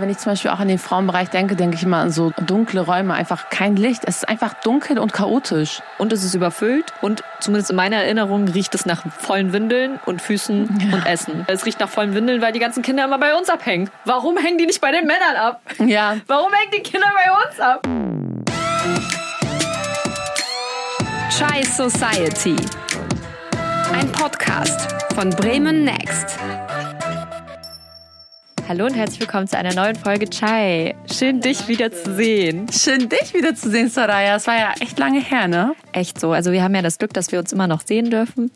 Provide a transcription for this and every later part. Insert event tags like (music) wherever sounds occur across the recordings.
Wenn ich zum Beispiel auch an den Frauenbereich denke, denke ich immer an so dunkle Räume, einfach kein Licht. Es ist einfach dunkel und chaotisch. Und es ist überfüllt und zumindest in meiner Erinnerung riecht es nach vollen Windeln und Füßen ja. und Essen. Es riecht nach vollen Windeln, weil die ganzen Kinder immer bei uns abhängen. Warum hängen die nicht bei den Männern ab? Ja. Warum hängen die Kinder bei uns ab? Chai Society. Ein Podcast von Bremen Next. Hallo und herzlich willkommen zu einer neuen Folge Chai. Schön, dich wieder zu sehen. Schön, dich wieder zu sehen, Soraya. Es war ja echt lange her, ne? Echt so. Also wir haben ja das Glück, dass wir uns immer noch sehen dürfen.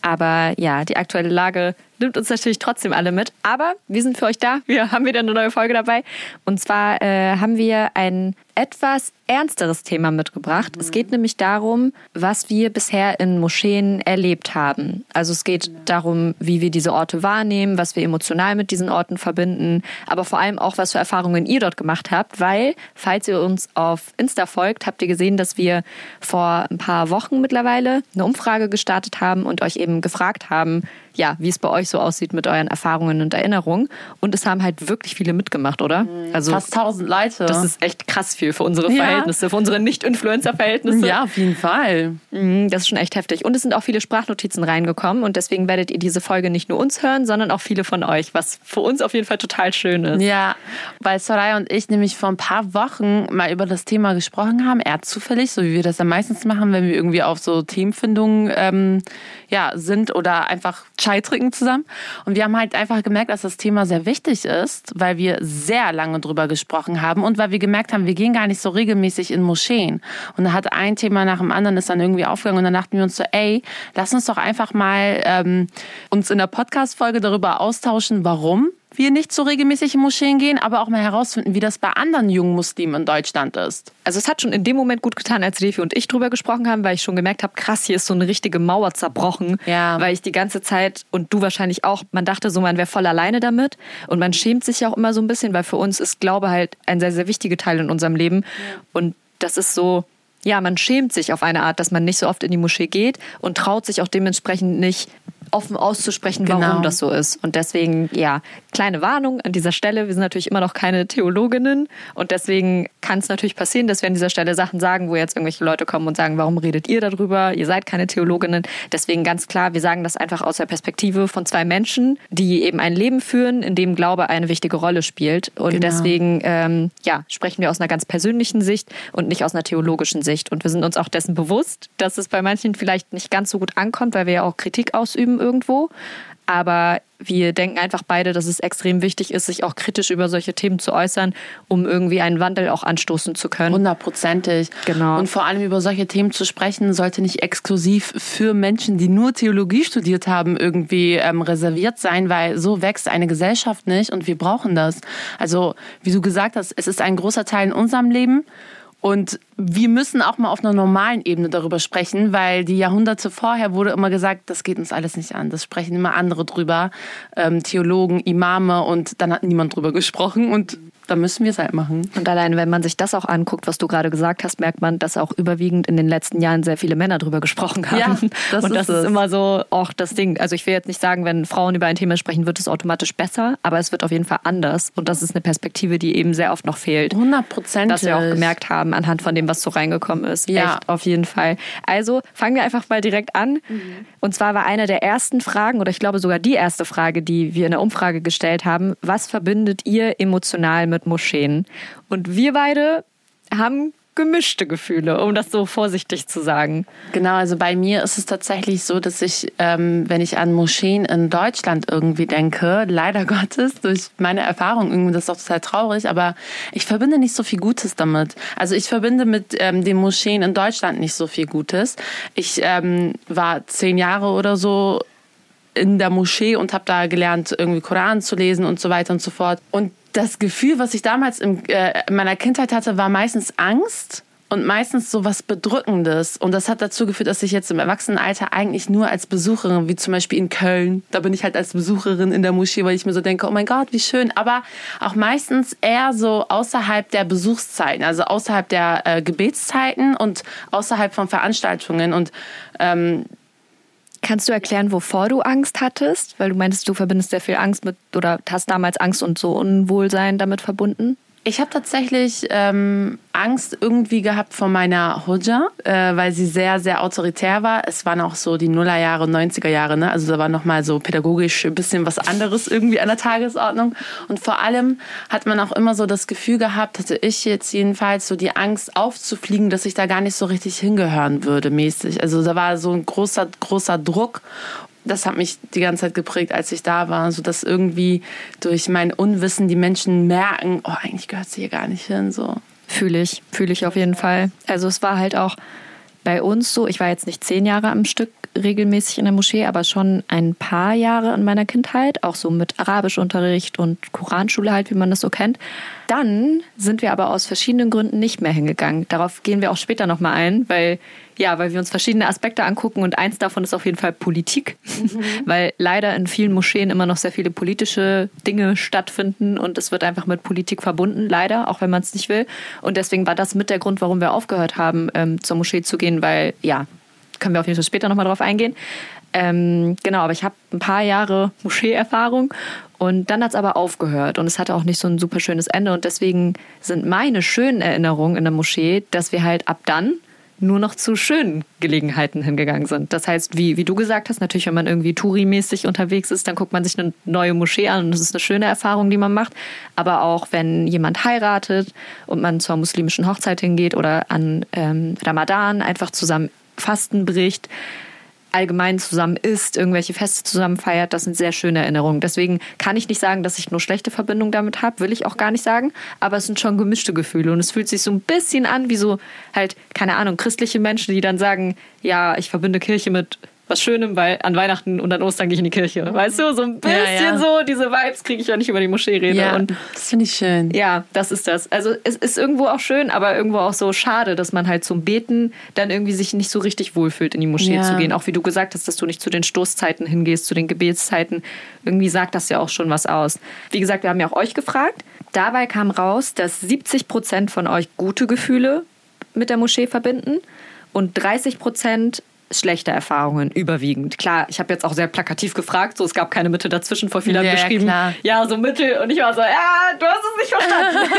Aber ja, die aktuelle Lage nimmt uns natürlich trotzdem alle mit. Aber wir sind für euch da. Wir haben wieder eine neue Folge dabei. Und zwar äh, haben wir ein etwas ernsteres Thema mitgebracht. Mhm. Es geht nämlich darum, was wir bisher in Moscheen erlebt haben. Also es geht darum, wie wir diese Orte wahrnehmen, was wir emotional mit diesen Orten verbinden, aber vor allem auch, was für Erfahrungen ihr dort gemacht habt, weil, falls ihr uns auf Insta folgt, habt ihr gesehen, dass wir vor ein paar Wochen mittlerweile eine Umfrage gestartet haben und euch eben gefragt haben, ja, wie es bei euch so aussieht mit euren Erfahrungen und Erinnerungen. Und es haben halt wirklich viele mitgemacht, oder? Mhm. Also fast tausend Leute. Das ist echt krass viel für unsere Verhältnisse, ja. für unsere Nicht-Influencer-Verhältnisse. Ja, auf jeden Fall. Mhm, das ist schon echt heftig. Und es sind auch viele Sprachnotizen reingekommen und deswegen werdet ihr diese Folge nicht nur uns hören, sondern auch viele von euch, was für uns auf jeden Fall total schön ist. Ja, weil Soraya und ich nämlich vor ein paar Wochen mal über das Thema gesprochen haben, er zufällig, so wie wir das dann meistens machen, wenn wir irgendwie auf so Themenfindungen ähm, ja, sind oder einfach Chai trinken zusammen. Und wir haben halt einfach gemerkt, dass das Thema sehr wichtig ist, weil wir sehr lange drüber gesprochen haben und weil wir gemerkt haben, wir gehen gar nicht so regelmäßig in Moscheen. Und da hat ein Thema nach dem anderen ist dann irgendwie aufgegangen und dann dachten wir uns so, ey, lass uns doch einfach mal ähm, uns in der Podcast-Folge darüber austauschen, warum wir nicht so regelmäßig in Moscheen gehen, aber auch mal herausfinden, wie das bei anderen jungen Muslimen in Deutschland ist. Also es hat schon in dem Moment gut getan, als Refi und ich drüber gesprochen haben, weil ich schon gemerkt habe, krass, hier ist so eine richtige Mauer zerbrochen. Ja. Weil ich die ganze Zeit und du wahrscheinlich auch, man dachte so, man wäre voll alleine damit und man schämt sich ja auch immer so ein bisschen, weil für uns ist Glaube halt ein sehr, sehr wichtiger Teil in unserem Leben und das ist so, ja, man schämt sich auf eine Art, dass man nicht so oft in die Moschee geht und traut sich auch dementsprechend nicht offen auszusprechen, genau. warum das so ist. Und deswegen, ja, kleine Warnung an dieser Stelle. Wir sind natürlich immer noch keine Theologinnen und deswegen kann es natürlich passieren, dass wir an dieser Stelle Sachen sagen, wo jetzt irgendwelche Leute kommen und sagen, warum redet ihr darüber? Ihr seid keine Theologinnen. Deswegen ganz klar, wir sagen das einfach aus der Perspektive von zwei Menschen, die eben ein Leben führen, in dem Glaube eine wichtige Rolle spielt. Und genau. deswegen, ähm, ja, sprechen wir aus einer ganz persönlichen Sicht und nicht aus einer theologischen Sicht. Und wir sind uns auch dessen bewusst, dass es bei manchen vielleicht nicht ganz so gut ankommt, weil wir ja auch Kritik ausüben irgendwo. Aber wir denken einfach beide, dass es extrem wichtig ist, sich auch kritisch über solche Themen zu äußern, um irgendwie einen Wandel auch anstoßen zu können. Hundertprozentig. Genau. Und vor allem über solche Themen zu sprechen, sollte nicht exklusiv für Menschen, die nur Theologie studiert haben, irgendwie ähm, reserviert sein, weil so wächst eine Gesellschaft nicht und wir brauchen das. Also, wie du gesagt hast, es ist ein großer Teil in unserem Leben. Und wir müssen auch mal auf einer normalen Ebene darüber sprechen, weil die Jahrhunderte vorher wurde immer gesagt, das geht uns alles nicht an. Das sprechen immer andere drüber, ähm, Theologen, Imame und dann hat niemand drüber gesprochen und dann müssen wir es halt machen. Und allein, wenn man sich das auch anguckt, was du gerade gesagt hast, merkt man, dass auch überwiegend in den letzten Jahren sehr viele Männer drüber gesprochen haben. Ja, das und das ist, ist immer so auch das Ding. Also ich will jetzt nicht sagen, wenn Frauen über ein Thema sprechen, wird es automatisch besser, aber es wird auf jeden Fall anders. Und das ist eine Perspektive, die eben sehr oft noch fehlt. 100 Prozent. Dass wir auch gemerkt haben, anhand von dem, was so reingekommen ist. Ja. Echt, auf jeden Fall. Also fangen wir einfach mal direkt an. Mhm. Und zwar war eine der ersten Fragen, oder ich glaube sogar die erste Frage, die wir in der Umfrage gestellt haben, was verbindet ihr emotional mit Moscheen? Und wir beide haben gemischte Gefühle, um das so vorsichtig zu sagen. Genau, also bei mir ist es tatsächlich so, dass ich, ähm, wenn ich an Moscheen in Deutschland irgendwie denke, leider (laughs) Gottes, durch meine Erfahrung, irgendwie, das ist auch total traurig, aber ich verbinde nicht so viel Gutes damit. Also ich verbinde mit ähm, den Moscheen in Deutschland nicht so viel Gutes. Ich ähm, war zehn Jahre oder so in der Moschee und habe da gelernt, irgendwie Koran zu lesen und so weiter und so fort. Und das Gefühl, was ich damals in, äh, in meiner Kindheit hatte, war meistens Angst und meistens so was Bedrückendes. Und das hat dazu geführt, dass ich jetzt im Erwachsenenalter eigentlich nur als Besucherin, wie zum Beispiel in Köln, da bin ich halt als Besucherin in der Moschee, weil ich mir so denke, oh mein Gott, wie schön. Aber auch meistens eher so außerhalb der Besuchszeiten, also außerhalb der äh, Gebetszeiten und außerhalb von Veranstaltungen. Und ähm, Kannst du erklären, wovor du Angst hattest? Weil du meintest, du verbindest sehr viel Angst mit oder hast damals Angst und so Unwohlsein damit verbunden. Ich habe tatsächlich ähm, Angst irgendwie gehabt vor meiner Hoja, äh, weil sie sehr, sehr autoritär war. Es waren auch so die Nullerjahre, 90er Jahre, ne? Also da war nochmal so pädagogisch ein bisschen was anderes irgendwie an der Tagesordnung. Und vor allem hat man auch immer so das Gefühl gehabt, hatte ich jetzt jedenfalls so die Angst aufzufliegen, dass ich da gar nicht so richtig hingehören würde, mäßig. Also da war so ein großer, großer Druck das hat mich die ganze Zeit geprägt, als ich da war, so dass irgendwie durch mein Unwissen die Menschen merken, oh, eigentlich gehört sie hier gar nicht hin, so. Fühle ich, fühle ich auf jeden Fall. Also es war halt auch bei uns so, ich war jetzt nicht zehn Jahre am Stück regelmäßig in der Moschee, aber schon ein paar Jahre in meiner Kindheit, auch so mit Arabischunterricht und Koranschule halt, wie man das so kennt. Dann sind wir aber aus verschiedenen Gründen nicht mehr hingegangen. Darauf gehen wir auch später nochmal ein, weil ja, weil wir uns verschiedene Aspekte angucken und eins davon ist auf jeden Fall Politik, mhm. (laughs) weil leider in vielen Moscheen immer noch sehr viele politische Dinge stattfinden und es wird einfach mit Politik verbunden, leider, auch wenn man es nicht will. Und deswegen war das mit der Grund, warum wir aufgehört haben, ähm, zur Moschee zu gehen, weil ja, können wir auf jeden Fall später nochmal drauf eingehen. Ähm, genau, aber ich habe ein paar Jahre Moschee-Erfahrung und dann hat es aber aufgehört und es hatte auch nicht so ein super schönes Ende und deswegen sind meine schönen Erinnerungen in der Moschee, dass wir halt ab dann nur noch zu schönen Gelegenheiten hingegangen sind. Das heißt, wie, wie du gesagt hast, natürlich, wenn man irgendwie Touri-mäßig unterwegs ist, dann guckt man sich eine neue Moschee an und das ist eine schöne Erfahrung, die man macht. Aber auch wenn jemand heiratet und man zur muslimischen Hochzeit hingeht oder an ähm, Ramadan einfach zusammen Fasten bricht, allgemein zusammen isst, irgendwelche Feste zusammen feiert, das sind sehr schöne Erinnerungen. Deswegen kann ich nicht sagen, dass ich nur schlechte Verbindungen damit habe, will ich auch gar nicht sagen, aber es sind schon gemischte Gefühle und es fühlt sich so ein bisschen an wie so halt, keine Ahnung, christliche Menschen, die dann sagen, ja, ich verbinde Kirche mit was Schönem, weil an Weihnachten und an Ostern gehe ich in die Kirche. Mhm. Weißt du, so ein bisschen ja, ja. so, diese Vibes kriege ich, wenn ich über die Moschee rede. Ja, und das finde ich schön. Ja, das ist das. Also es ist irgendwo auch schön, aber irgendwo auch so schade, dass man halt zum Beten dann irgendwie sich nicht so richtig wohlfühlt, in die Moschee ja. zu gehen. Auch wie du gesagt hast, dass du nicht zu den Stoßzeiten hingehst, zu den Gebetszeiten. Irgendwie sagt das ja auch schon was aus. Wie gesagt, wir haben ja auch euch gefragt. Dabei kam raus, dass 70 Prozent von euch gute Gefühle mit der Moschee verbinden und 30 Prozent schlechte Erfahrungen überwiegend. Klar, ich habe jetzt auch sehr plakativ gefragt, so es gab keine Mitte dazwischen, vor vielen ja, beschrieben. Ja, ja, so Mittel und ich war so, ja, du hast es nicht verstanden.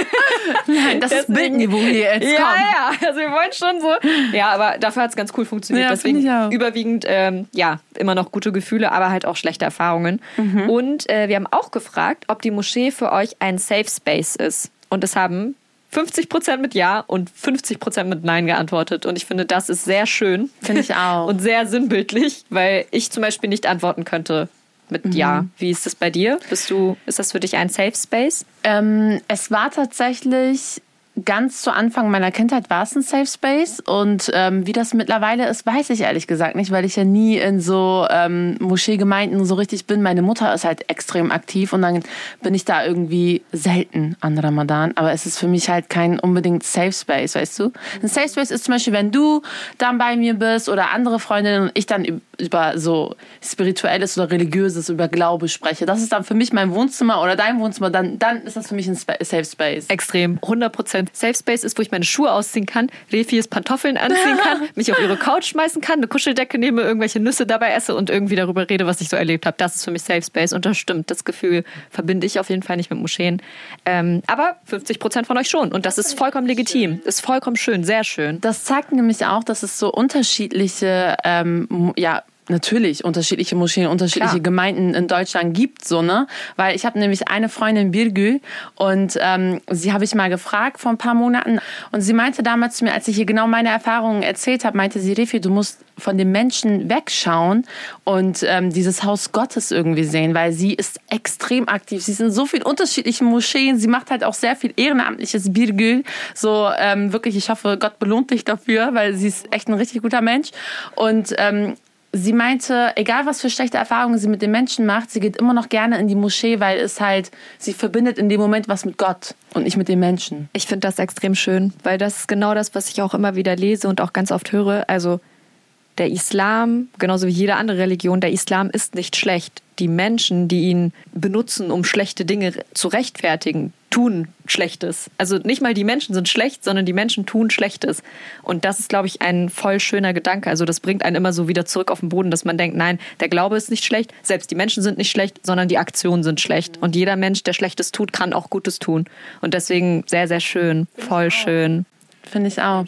(laughs) Nein, das Deswegen, ist Bildniveau hier jetzt. Ja, ja, also wir wollen schon so. Ja, aber dafür hat es ganz cool funktioniert. Ja, Deswegen überwiegend, ähm, ja, immer noch gute Gefühle, aber halt auch schlechte Erfahrungen. Mhm. Und äh, wir haben auch gefragt, ob die Moschee für euch ein Safe Space ist. Und es haben 50 Prozent mit Ja und 50 Prozent mit Nein geantwortet. Und ich finde, das ist sehr schön. Finde ich auch. (laughs) Und sehr sinnbildlich, weil ich zum Beispiel nicht antworten könnte mit mhm. Ja. Wie ist das bei dir? Bist du, ist das für dich ein Safe Space? Ähm, es war tatsächlich ganz zu Anfang meiner Kindheit war es ein Safe Space und ähm, wie das mittlerweile ist, weiß ich ehrlich gesagt nicht, weil ich ja nie in so ähm, Moscheegemeinden so richtig bin. Meine Mutter ist halt extrem aktiv und dann bin ich da irgendwie selten an Ramadan, aber es ist für mich halt kein unbedingt Safe Space, weißt du? Ein Safe Space ist zum Beispiel, wenn du dann bei mir bist oder andere Freundinnen und ich dann über so spirituelles oder religiöses, über Glaube spreche. Das ist dann für mich mein Wohnzimmer oder dein Wohnzimmer, dann, dann ist das für mich ein Safe Space. Extrem, 100 Prozent. Safe Space ist, wo ich meine Schuhe ausziehen kann, Refis Pantoffeln anziehen kann, (laughs) mich auf ihre Couch schmeißen kann, eine Kuscheldecke nehme, irgendwelche Nüsse dabei esse und irgendwie darüber rede, was ich so erlebt habe. Das ist für mich Safe Space und das stimmt. Das Gefühl verbinde ich auf jeden Fall nicht mit Moscheen. Ähm, aber 50 Prozent von euch schon und das ist vollkommen legitim. Ist vollkommen schön, sehr schön. Das zeigt nämlich auch, dass es so unterschiedliche ähm, ja, natürlich unterschiedliche Moscheen, unterschiedliche Klar. Gemeinden in Deutschland gibt, so ne? Weil ich habe nämlich eine Freundin Birgül und ähm, sie habe ich mal gefragt vor ein paar Monaten und sie meinte damals zu mir, als ich ihr genau meine Erfahrungen erzählt habe, meinte sie, Refi, du musst von den Menschen wegschauen und ähm, dieses Haus Gottes irgendwie sehen, weil sie ist extrem aktiv. Sie ist in so vielen unterschiedlichen Moscheen. Sie macht halt auch sehr viel ehrenamtliches Birgül. So ähm, wirklich, ich hoffe, Gott belohnt dich dafür, weil sie ist echt ein richtig guter Mensch. Und ähm, sie meinte, egal was für schlechte Erfahrungen sie mit den Menschen macht, sie geht immer noch gerne in die Moschee, weil es halt, sie verbindet in dem Moment was mit Gott und nicht mit den Menschen. Ich finde das extrem schön, weil das ist genau das, was ich auch immer wieder lese und auch ganz oft höre. Also der Islam, genauso wie jede andere Religion, der Islam ist nicht schlecht. Die Menschen, die ihn benutzen, um schlechte Dinge zu rechtfertigen, tun Schlechtes. Also nicht mal die Menschen sind schlecht, sondern die Menschen tun Schlechtes. Und das ist, glaube ich, ein voll schöner Gedanke. Also das bringt einen immer so wieder zurück auf den Boden, dass man denkt, nein, der Glaube ist nicht schlecht, selbst die Menschen sind nicht schlecht, sondern die Aktionen sind schlecht. Und jeder Mensch, der Schlechtes tut, kann auch Gutes tun. Und deswegen sehr, sehr schön, voll schön. Finde ich auch.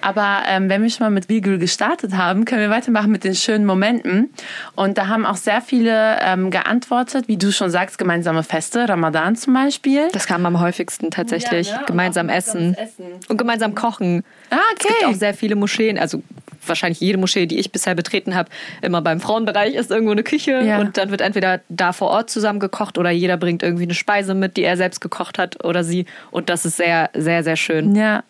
Aber ähm, wenn wir schon mal mit Vigil gestartet haben, können wir weitermachen mit den schönen Momenten. Und da haben auch sehr viele ähm, geantwortet, wie du schon sagst, gemeinsame Feste, Ramadan zum Beispiel. Das kam am häufigsten tatsächlich. Ja, ne? Gemeinsam essen. Essen. Und gemeinsam kochen. Ah, Es gibt okay. auch sehr viele Moscheen, also wahrscheinlich jede Moschee, die ich bisher betreten habe, immer beim Frauenbereich ist irgendwo eine Küche Ja. und dann wird entweder da vor Ort zusammen gekocht oder jeder bringt irgendwie eine Speise mit, die er selbst gekocht hat oder sie. Und das ist sehr, sehr, sehr schön. Ja.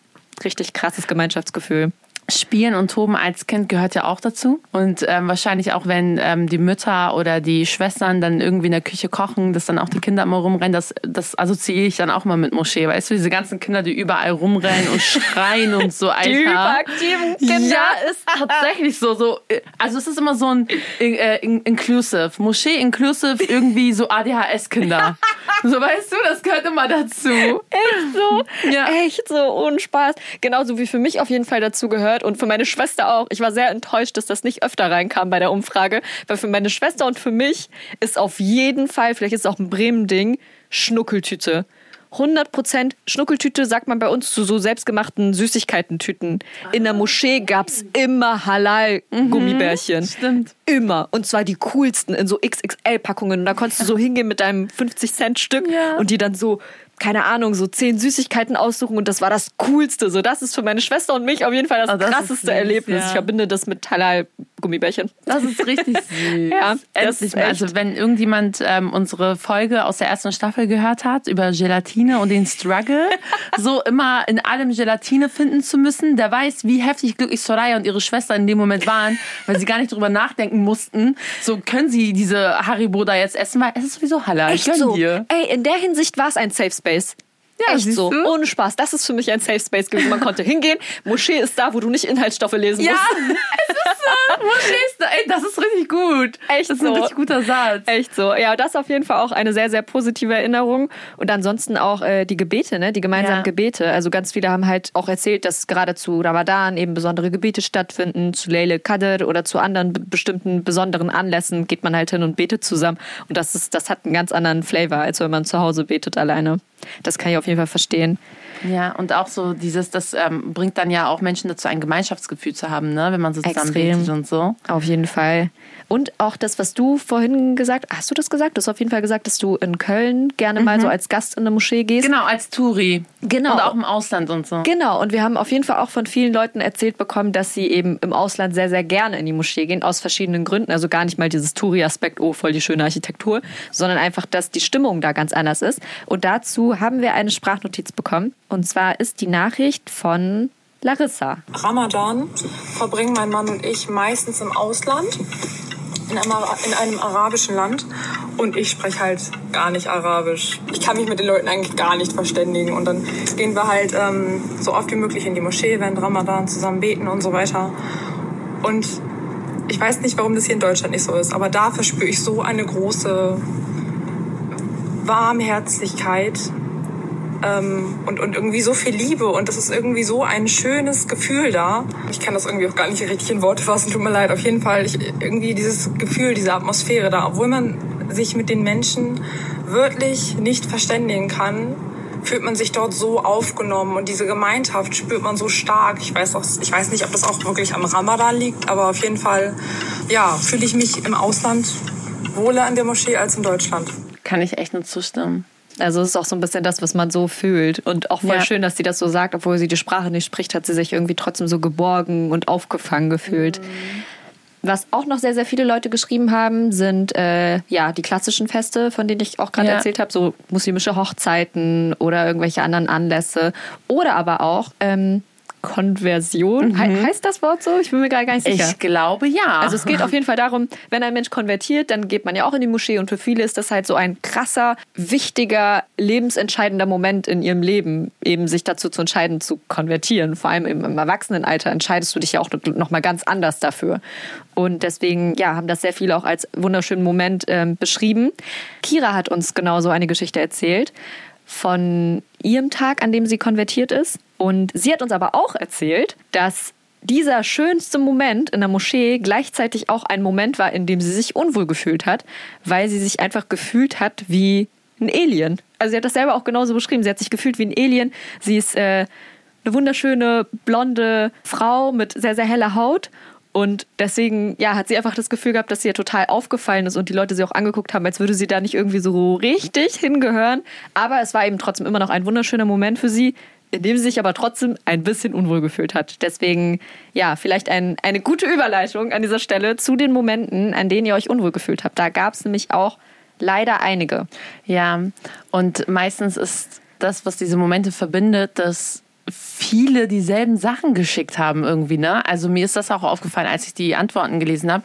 Richtig krasses Gemeinschaftsgefühl. Spielen und Toben als Kind gehört ja auch dazu. Und ähm, wahrscheinlich auch, wenn ähm, die Mütter oder die Schwestern dann irgendwie in der Küche kochen, dass dann auch die Kinder immer rumrennen, das, das assoziiere ich dann auch mal mit Moschee. Weißt du, diese ganzen Kinder, die überall rumrennen und schreien und so, (laughs) Alter. hyperaktiven Kinder. Ja, ist tatsächlich so. so äh, also es ist immer so ein äh, in- inclusive. Moschee inclusive, irgendwie so ADHS-Kinder. (laughs) so weißt du, das gehört immer dazu. Echt so? Ja. Echt so, ohne Spaß. Genauso wie für mich auf jeden Fall dazu gehört und für meine Schwester auch. Ich war sehr enttäuscht, dass das nicht öfter reinkam bei der Umfrage, weil für meine Schwester und für mich ist auf jeden Fall, vielleicht ist es auch ein Bremen-Ding, Schnuckeltüte. 100 Prozent Schnuckeltüte sagt man bei uns zu so selbstgemachten Süßigkeitentüten. In der Moschee gab's immer Halal-Gummibärchen. stimmt. Immer. Und zwar die coolsten in so XXL-Packungen. Und da konntest du so hingehen mit deinem 50-Cent-Stück Ja. und die dann so, keine Ahnung, so zehn Süßigkeiten aussuchen. Und das war das Coolste. So, das ist für meine Schwester und mich auf jeden Fall das, Oh, das krasseste süß, Erlebnis. ja. Ich verbinde das mit Halal-Gummibärchen. Das ist richtig (laughs) süß. Ja, Endlich ist mal. Also wenn irgendjemand ähm, unsere Folge aus der ersten Staffel gehört hat über Gelatine und den Struggle, (laughs) so immer in allem Gelatine finden zu müssen, der weiß, wie heftig glücklich Soraya und ihre Schwester in dem Moment waren, weil sie gar nicht drüber nachdenken mussten. So können sie diese Haribo da jetzt essen, weil es ist sowieso halal. Echt Gönn so. dir. Ey, in der Hinsicht war es ein Safe Space. Ja, Echt so, du? ohne Spaß. Das ist für mich ein Safe Space gewesen. Man konnte hingehen. Moschee ist da, wo du nicht Inhaltsstoffe lesen Ja, musst. (laughs) es ist so. Moschee ist da. Ey, das ist richtig gut. Echt Das ist ein so. richtig guter Satz. Echt so. Ja, das ist auf jeden Fall auch eine sehr, sehr positive Erinnerung. Und ansonsten auch äh, die Gebete, ne? die gemeinsamen Ja. Gebete. Also ganz viele haben halt auch erzählt, dass gerade zu Ramadan eben besondere Gebete stattfinden, zu Leile Qadr oder zu anderen be- bestimmten besonderen Anlässen geht man halt hin und betet zusammen. Und das, ist, das hat einen ganz anderen Flavor, als wenn man zu Hause betet alleine. Das kann ich auf jeden Fall verstehen. Ja, und auch so dieses, das ähm, bringt dann ja auch Menschen dazu, ein Gemeinschaftsgefühl zu haben, ne? wenn man so zusammen Extrem. betet und so. Auf jeden Fall. Und auch das, was du vorhin gesagt hast, du das gesagt? Du hast auf jeden Fall gesagt, dass du in Köln gerne mal so als Gast in eine Moschee gehst. Genau, als Touri. Genau. Und auch im Ausland und so. Genau, und wir haben auf jeden Fall auch von vielen Leuten erzählt bekommen, dass sie eben im Ausland sehr, sehr gerne in die Moschee gehen, aus verschiedenen Gründen. Also gar nicht mal dieses Touri-Aspekt, oh, voll die schöne Architektur, sondern einfach, dass die Stimmung da ganz anders ist. Und dazu haben wir eine Sprachnotiz bekommen. Und zwar ist die Nachricht von Larissa. Ramadan verbringen mein Mann und ich meistens im Ausland, in einem, in einem arabischen Land. Und ich spreche halt gar nicht Arabisch. Ich kann mich mit den Leuten eigentlich gar nicht verständigen. Und dann gehen wir halt ähm, so oft wie möglich in die Moschee, während Ramadan zusammen beten und so weiter. Und ich weiß nicht, warum das hier in Deutschland nicht so ist, aber da verspüre ich so eine große Warmherzigkeit ähm, und, und irgendwie so viel Liebe und das ist irgendwie so ein schönes Gefühl da. Ich kann das irgendwie auch gar nicht richtig in Worte fassen, tut mir leid. Auf jeden Fall ich, irgendwie dieses Gefühl, diese Atmosphäre da, obwohl man sich mit den Menschen wirklich nicht verständigen kann, fühlt man sich dort so aufgenommen und diese Gemeinschaft spürt man so stark. Ich weiß, auch, ich weiß nicht, ob das auch wirklich am Ramadan liegt, aber auf jeden Fall ja, fühle ich mich im Ausland wohler an der Moschee als in Deutschland. Kann ich echt nur zustimmen. Also es ist auch so ein bisschen das, was man so fühlt. Und auch voll Ja. schön, dass sie das so sagt, obwohl sie die Sprache nicht spricht, hat sie sich irgendwie trotzdem so geborgen und aufgefangen gefühlt. Was auch noch sehr, sehr viele Leute geschrieben haben, sind äh, ja die klassischen Feste, von denen ich auch gerade Ja. erzählt habe, so muslimische Hochzeiten oder irgendwelche anderen Anlässe. Oder aber auch ähm, Konversion. He heißt das Wort so? Ich bin mir gar nicht sicher. Ich glaube ja. Also es geht auf jeden Fall darum, wenn ein Mensch konvertiert, dann geht man ja auch in die Moschee und für viele ist das halt so ein krasser, wichtiger, lebensentscheidender Moment in ihrem Leben, eben sich dazu zu entscheiden, zu konvertieren. Vor allem im, Erwachsenenalter entscheidest du dich ja auch noch mal ganz anders dafür. Und deswegen, ja, haben das sehr viele auch als wunderschönen Moment ähm, beschrieben. Kira hat uns genauso eine Geschichte erzählt. von ihrem Tag, an dem sie konvertiert ist. Und sie hat uns aber auch erzählt, dass dieser schönste Moment in der Moschee gleichzeitig auch ein Moment war, in dem sie sich unwohl gefühlt hat, weil sie sich einfach gefühlt hat wie ein Alien. Also sie hat das selber auch genauso beschrieben. Sie hat sich gefühlt wie ein Alien. Sie ist äh, eine wunderschöne blonde Frau mit sehr, sehr heller Haut und deswegen, ja, hat sie einfach das Gefühl gehabt, dass sie ihr total aufgefallen ist und die Leute sie auch angeguckt haben, als würde sie da nicht irgendwie so richtig hingehören. Aber es war eben trotzdem immer noch ein wunderschöner Moment für sie, in dem sie sich aber trotzdem ein bisschen unwohl gefühlt hat. Deswegen, ja, vielleicht ein, eine gute Überleitung an dieser Stelle zu den Momenten, an denen ihr euch unwohl gefühlt habt. Da gab es nämlich auch leider einige. Ja, und meistens ist das, was diese Momente verbindet, dass viele dieselben Sachen geschickt haben irgendwie, ne? Also mir ist das auch aufgefallen, als ich die Antworten gelesen habe.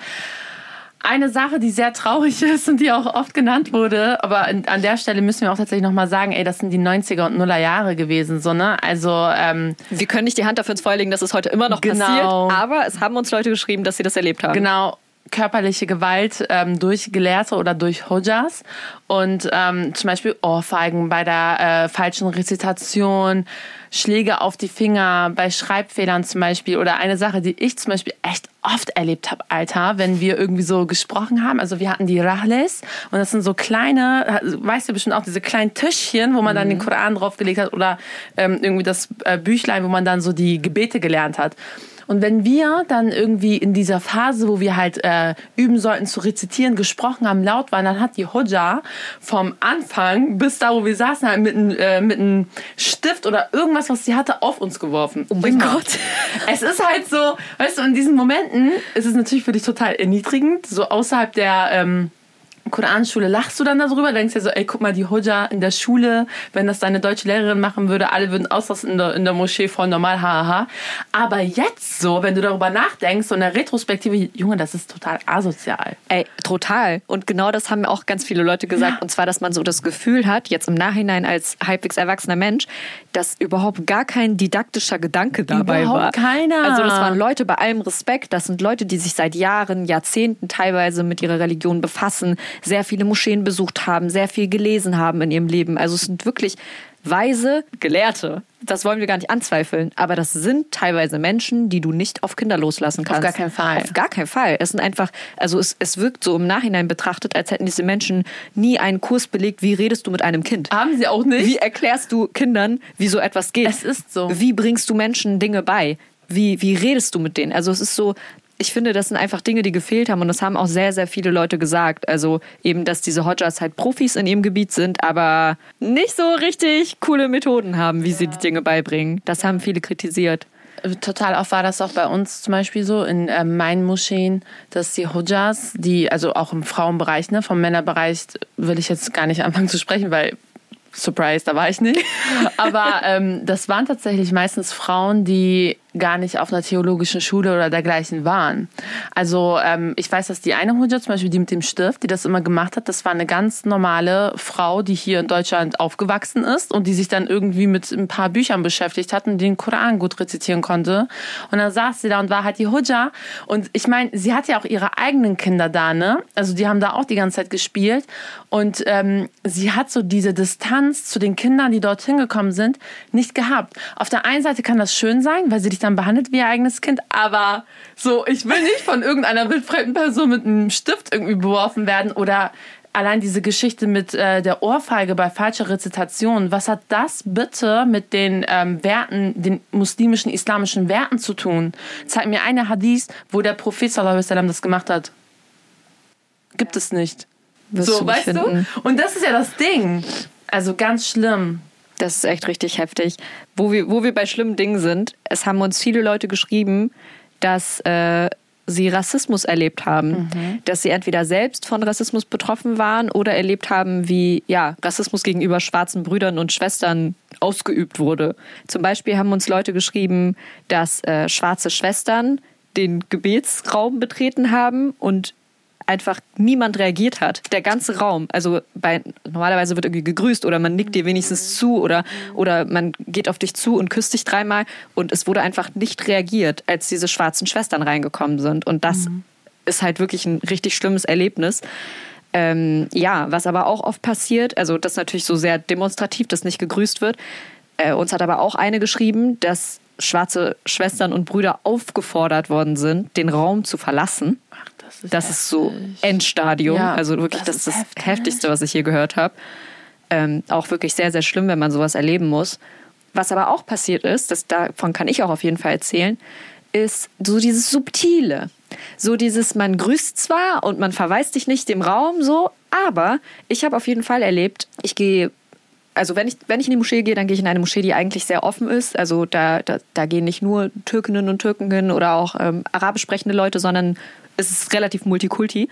Eine Sache, die sehr traurig (laughs) ist und die auch oft genannt wurde, aber an der Stelle müssen wir auch tatsächlich nochmal sagen, ey, das sind die 90er und Nuller Jahre gewesen, so, ne? Also, ähm, Wir können nicht die Hand dafür ins Feuer legen, dass es heute immer noch genau. passiert, aber es haben uns Leute geschrieben, dass sie das erlebt haben. Genau körperliche Gewalt ähm, durch Gelehrte oder durch Hojas und ähm, zum Beispiel Ohrfeigen bei der äh, falschen Rezitation, Schläge auf die Finger bei Schreibfehlern zum Beispiel oder eine Sache, die ich zum Beispiel echt oft erlebt habe, Alter, wenn wir irgendwie so gesprochen haben. Also wir hatten die Rahles und das sind so kleine, weißt du bestimmt auch diese kleinen Tischchen, wo man dann den mhm. Koran draufgelegt hat oder ähm, irgendwie das äh, Büchlein, wo man dann so die Gebete gelernt hat. Und wenn wir dann irgendwie in dieser Phase, wo wir halt äh, üben sollten zu rezitieren, gesprochen haben, laut waren, dann hat die Hodja vom Anfang bis da, wo wir saßen, halt mit, äh, mit einem Stift oder irgendwas, was sie hatte, auf uns geworfen. Oh mein Gott. (laughs) Es ist halt so, weißt du, in diesen Momenten ist es natürlich für dich total erniedrigend, so außerhalb der... Ähm, Koranschule lachst du dann darüber, denkst dir so, ey, guck mal, die Hoja in der Schule, wenn das deine deutsche Lehrerin machen würde, alle würden ausrasten in der, in der Moschee voll normal, haha. Aber jetzt so, wenn du darüber nachdenkst, so in der Retrospektive, Junge, das ist total asozial. Ey, total. Und genau das haben auch ganz viele Leute gesagt. Ja. Und zwar, dass man so das Gefühl hat, jetzt im Nachhinein als halbwegs erwachsener Mensch, dass überhaupt gar kein didaktischer Gedanke dabei überhaupt war. keiner. Also das waren Leute bei allem Respekt, das sind Leute, die sich seit Jahren, Jahrzehnten teilweise mit ihrer Religion befassen, sehr viele Moscheen besucht haben, sehr viel gelesen haben in ihrem Leben. Also es sind wirklich weise Gelehrte. Das wollen wir gar nicht anzweifeln. Aber das sind teilweise Menschen, die du nicht auf Kinder loslassen kannst. Auf gar keinen Fall. Auf gar keinen Fall. Es sind einfach, also es, es wirkt so im Nachhinein betrachtet, als hätten diese Menschen nie einen Kurs belegt, wie redest du mit einem Kind. Haben sie auch nicht. Wie erklärst du Kindern, wie so etwas geht? Es ist so. Wie bringst du Menschen Dinge bei? Wie, wie redest du mit denen? Also es ist so, ich finde, das sind einfach Dinge, die gefehlt haben und das haben auch sehr, sehr viele Leute gesagt. Also eben, dass diese Hodgers halt Profis in ihrem Gebiet sind, aber nicht so richtig coole Methoden haben, wie ja. sie die Dinge beibringen. Das haben viele kritisiert. Total oft war das auch bei uns zum Beispiel so in äh, meinen Moscheen, dass die Hodjas, die, also auch im Frauenbereich, ne, vom Männerbereich will ich jetzt gar nicht anfangen zu sprechen, weil Surprise, da war ich nicht. (laughs) Aber ähm, das waren tatsächlich meistens Frauen, die gar nicht auf einer theologischen Schule oder dergleichen waren. Also ähm, ich weiß, dass die eine Hujja, zum Beispiel die mit dem Stift, die das immer gemacht hat, das war eine ganz normale Frau, die hier in Deutschland aufgewachsen ist und die sich dann irgendwie mit ein paar Büchern beschäftigt hat und den Koran gut rezitieren konnte. Und dann saß sie da und war halt die Hujja. Und ich meine, sie hat ja auch ihre eigenen Kinder da, ne? Also die haben da auch die ganze Zeit gespielt. Und ähm, sie hat so diese Distanz zu den Kindern, die dorthin gekommen sind, nicht gehabt. Auf der einen Seite kann das schön sein, weil sie dich dann behandelt wie ihr eigenes Kind, aber so, ich will nicht von irgendeiner wildfremden Person mit einem Stift irgendwie beworfen werden oder allein diese Geschichte mit äh, der Ohrfeige bei falscher Rezitation, was hat das bitte mit den ähm, Werten, den muslimischen, islamischen Werten zu tun? Zeig mir eine Hadith, wo der Prophet sallam das gemacht hat. Gibt es nicht. Wirst so, weißt finden. du? Und das ist ja das Ding. Also ganz schlimm. Das ist echt richtig heftig. Wo wir, wo wir bei schlimmen Dingen sind, es haben uns viele Leute geschrieben, dass äh, sie Rassismus erlebt haben. Mhm. Dass sie entweder selbst von Rassismus betroffen waren oder erlebt haben, wie ja, Rassismus gegenüber schwarzen Brüdern und Schwestern ausgeübt wurde. Zum Beispiel haben uns Leute geschrieben, dass äh, schwarze Schwestern den Gebetsraum betreten haben und einfach niemand reagiert hat. Der ganze Raum, also bei, normalerweise wird irgendwie gegrüßt oder man nickt dir wenigstens zu oder, oder man geht auf dich zu und küsst dich dreimal und es wurde einfach nicht reagiert, als diese schwarzen Schwestern reingekommen sind. Und das mhm. ist halt wirklich ein richtig schlimmes Erlebnis. Ähm, ja, was aber auch oft passiert, also das ist natürlich so sehr demonstrativ, dass nicht gegrüßt wird. Äh, uns hat aber auch eine geschrieben, dass schwarze Schwestern und Brüder aufgefordert worden sind, den Raum zu verlassen. Das ist, Das ist so Endstadium. Ja, also wirklich, das das, ist ist das heftig. Heftigste, was ich hier gehört habe. Ähm, auch wirklich sehr, sehr schlimm, wenn man sowas erleben muss. Was aber auch passiert ist, das, davon kann ich auch auf jeden Fall erzählen, ist so dieses Subtile. So dieses, man grüßt zwar und man verweist dich nicht dem Raum so, aber ich habe auf jeden Fall erlebt, ich gehe also wenn ich, wenn ich in die Moschee gehe, dann gehe ich in eine Moschee, die eigentlich sehr offen ist. Also da, da, da gehen nicht nur Türkinnen und Türken hin oder auch ähm, arabisch sprechende Leute, sondern es ist relativ multikulti.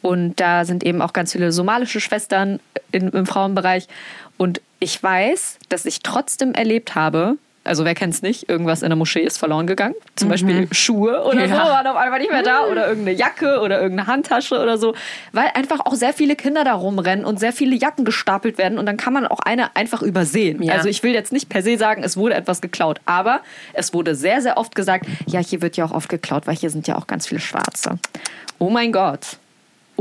Und da sind eben auch ganz viele somalische Schwestern in, im Frauenbereich. Und ich weiß, dass ich trotzdem erlebt habe, also wer kennt es nicht, irgendwas in der Moschee ist verloren gegangen. Zum Beispiel Schuhe oder so Ja. waren auf einmal nicht mehr da oder irgendeine Jacke oder irgendeine Handtasche oder so, weil einfach auch sehr viele Kinder da rumrennen und sehr viele Jacken gestapelt werden und dann kann man auch eine einfach übersehen. Ja. Also ich will jetzt nicht per se sagen, es wurde etwas geklaut, aber es wurde sehr, sehr oft gesagt, ja, hier wird ja auch oft geklaut, weil hier sind ja auch ganz viele Schwarze. Oh mein Gott.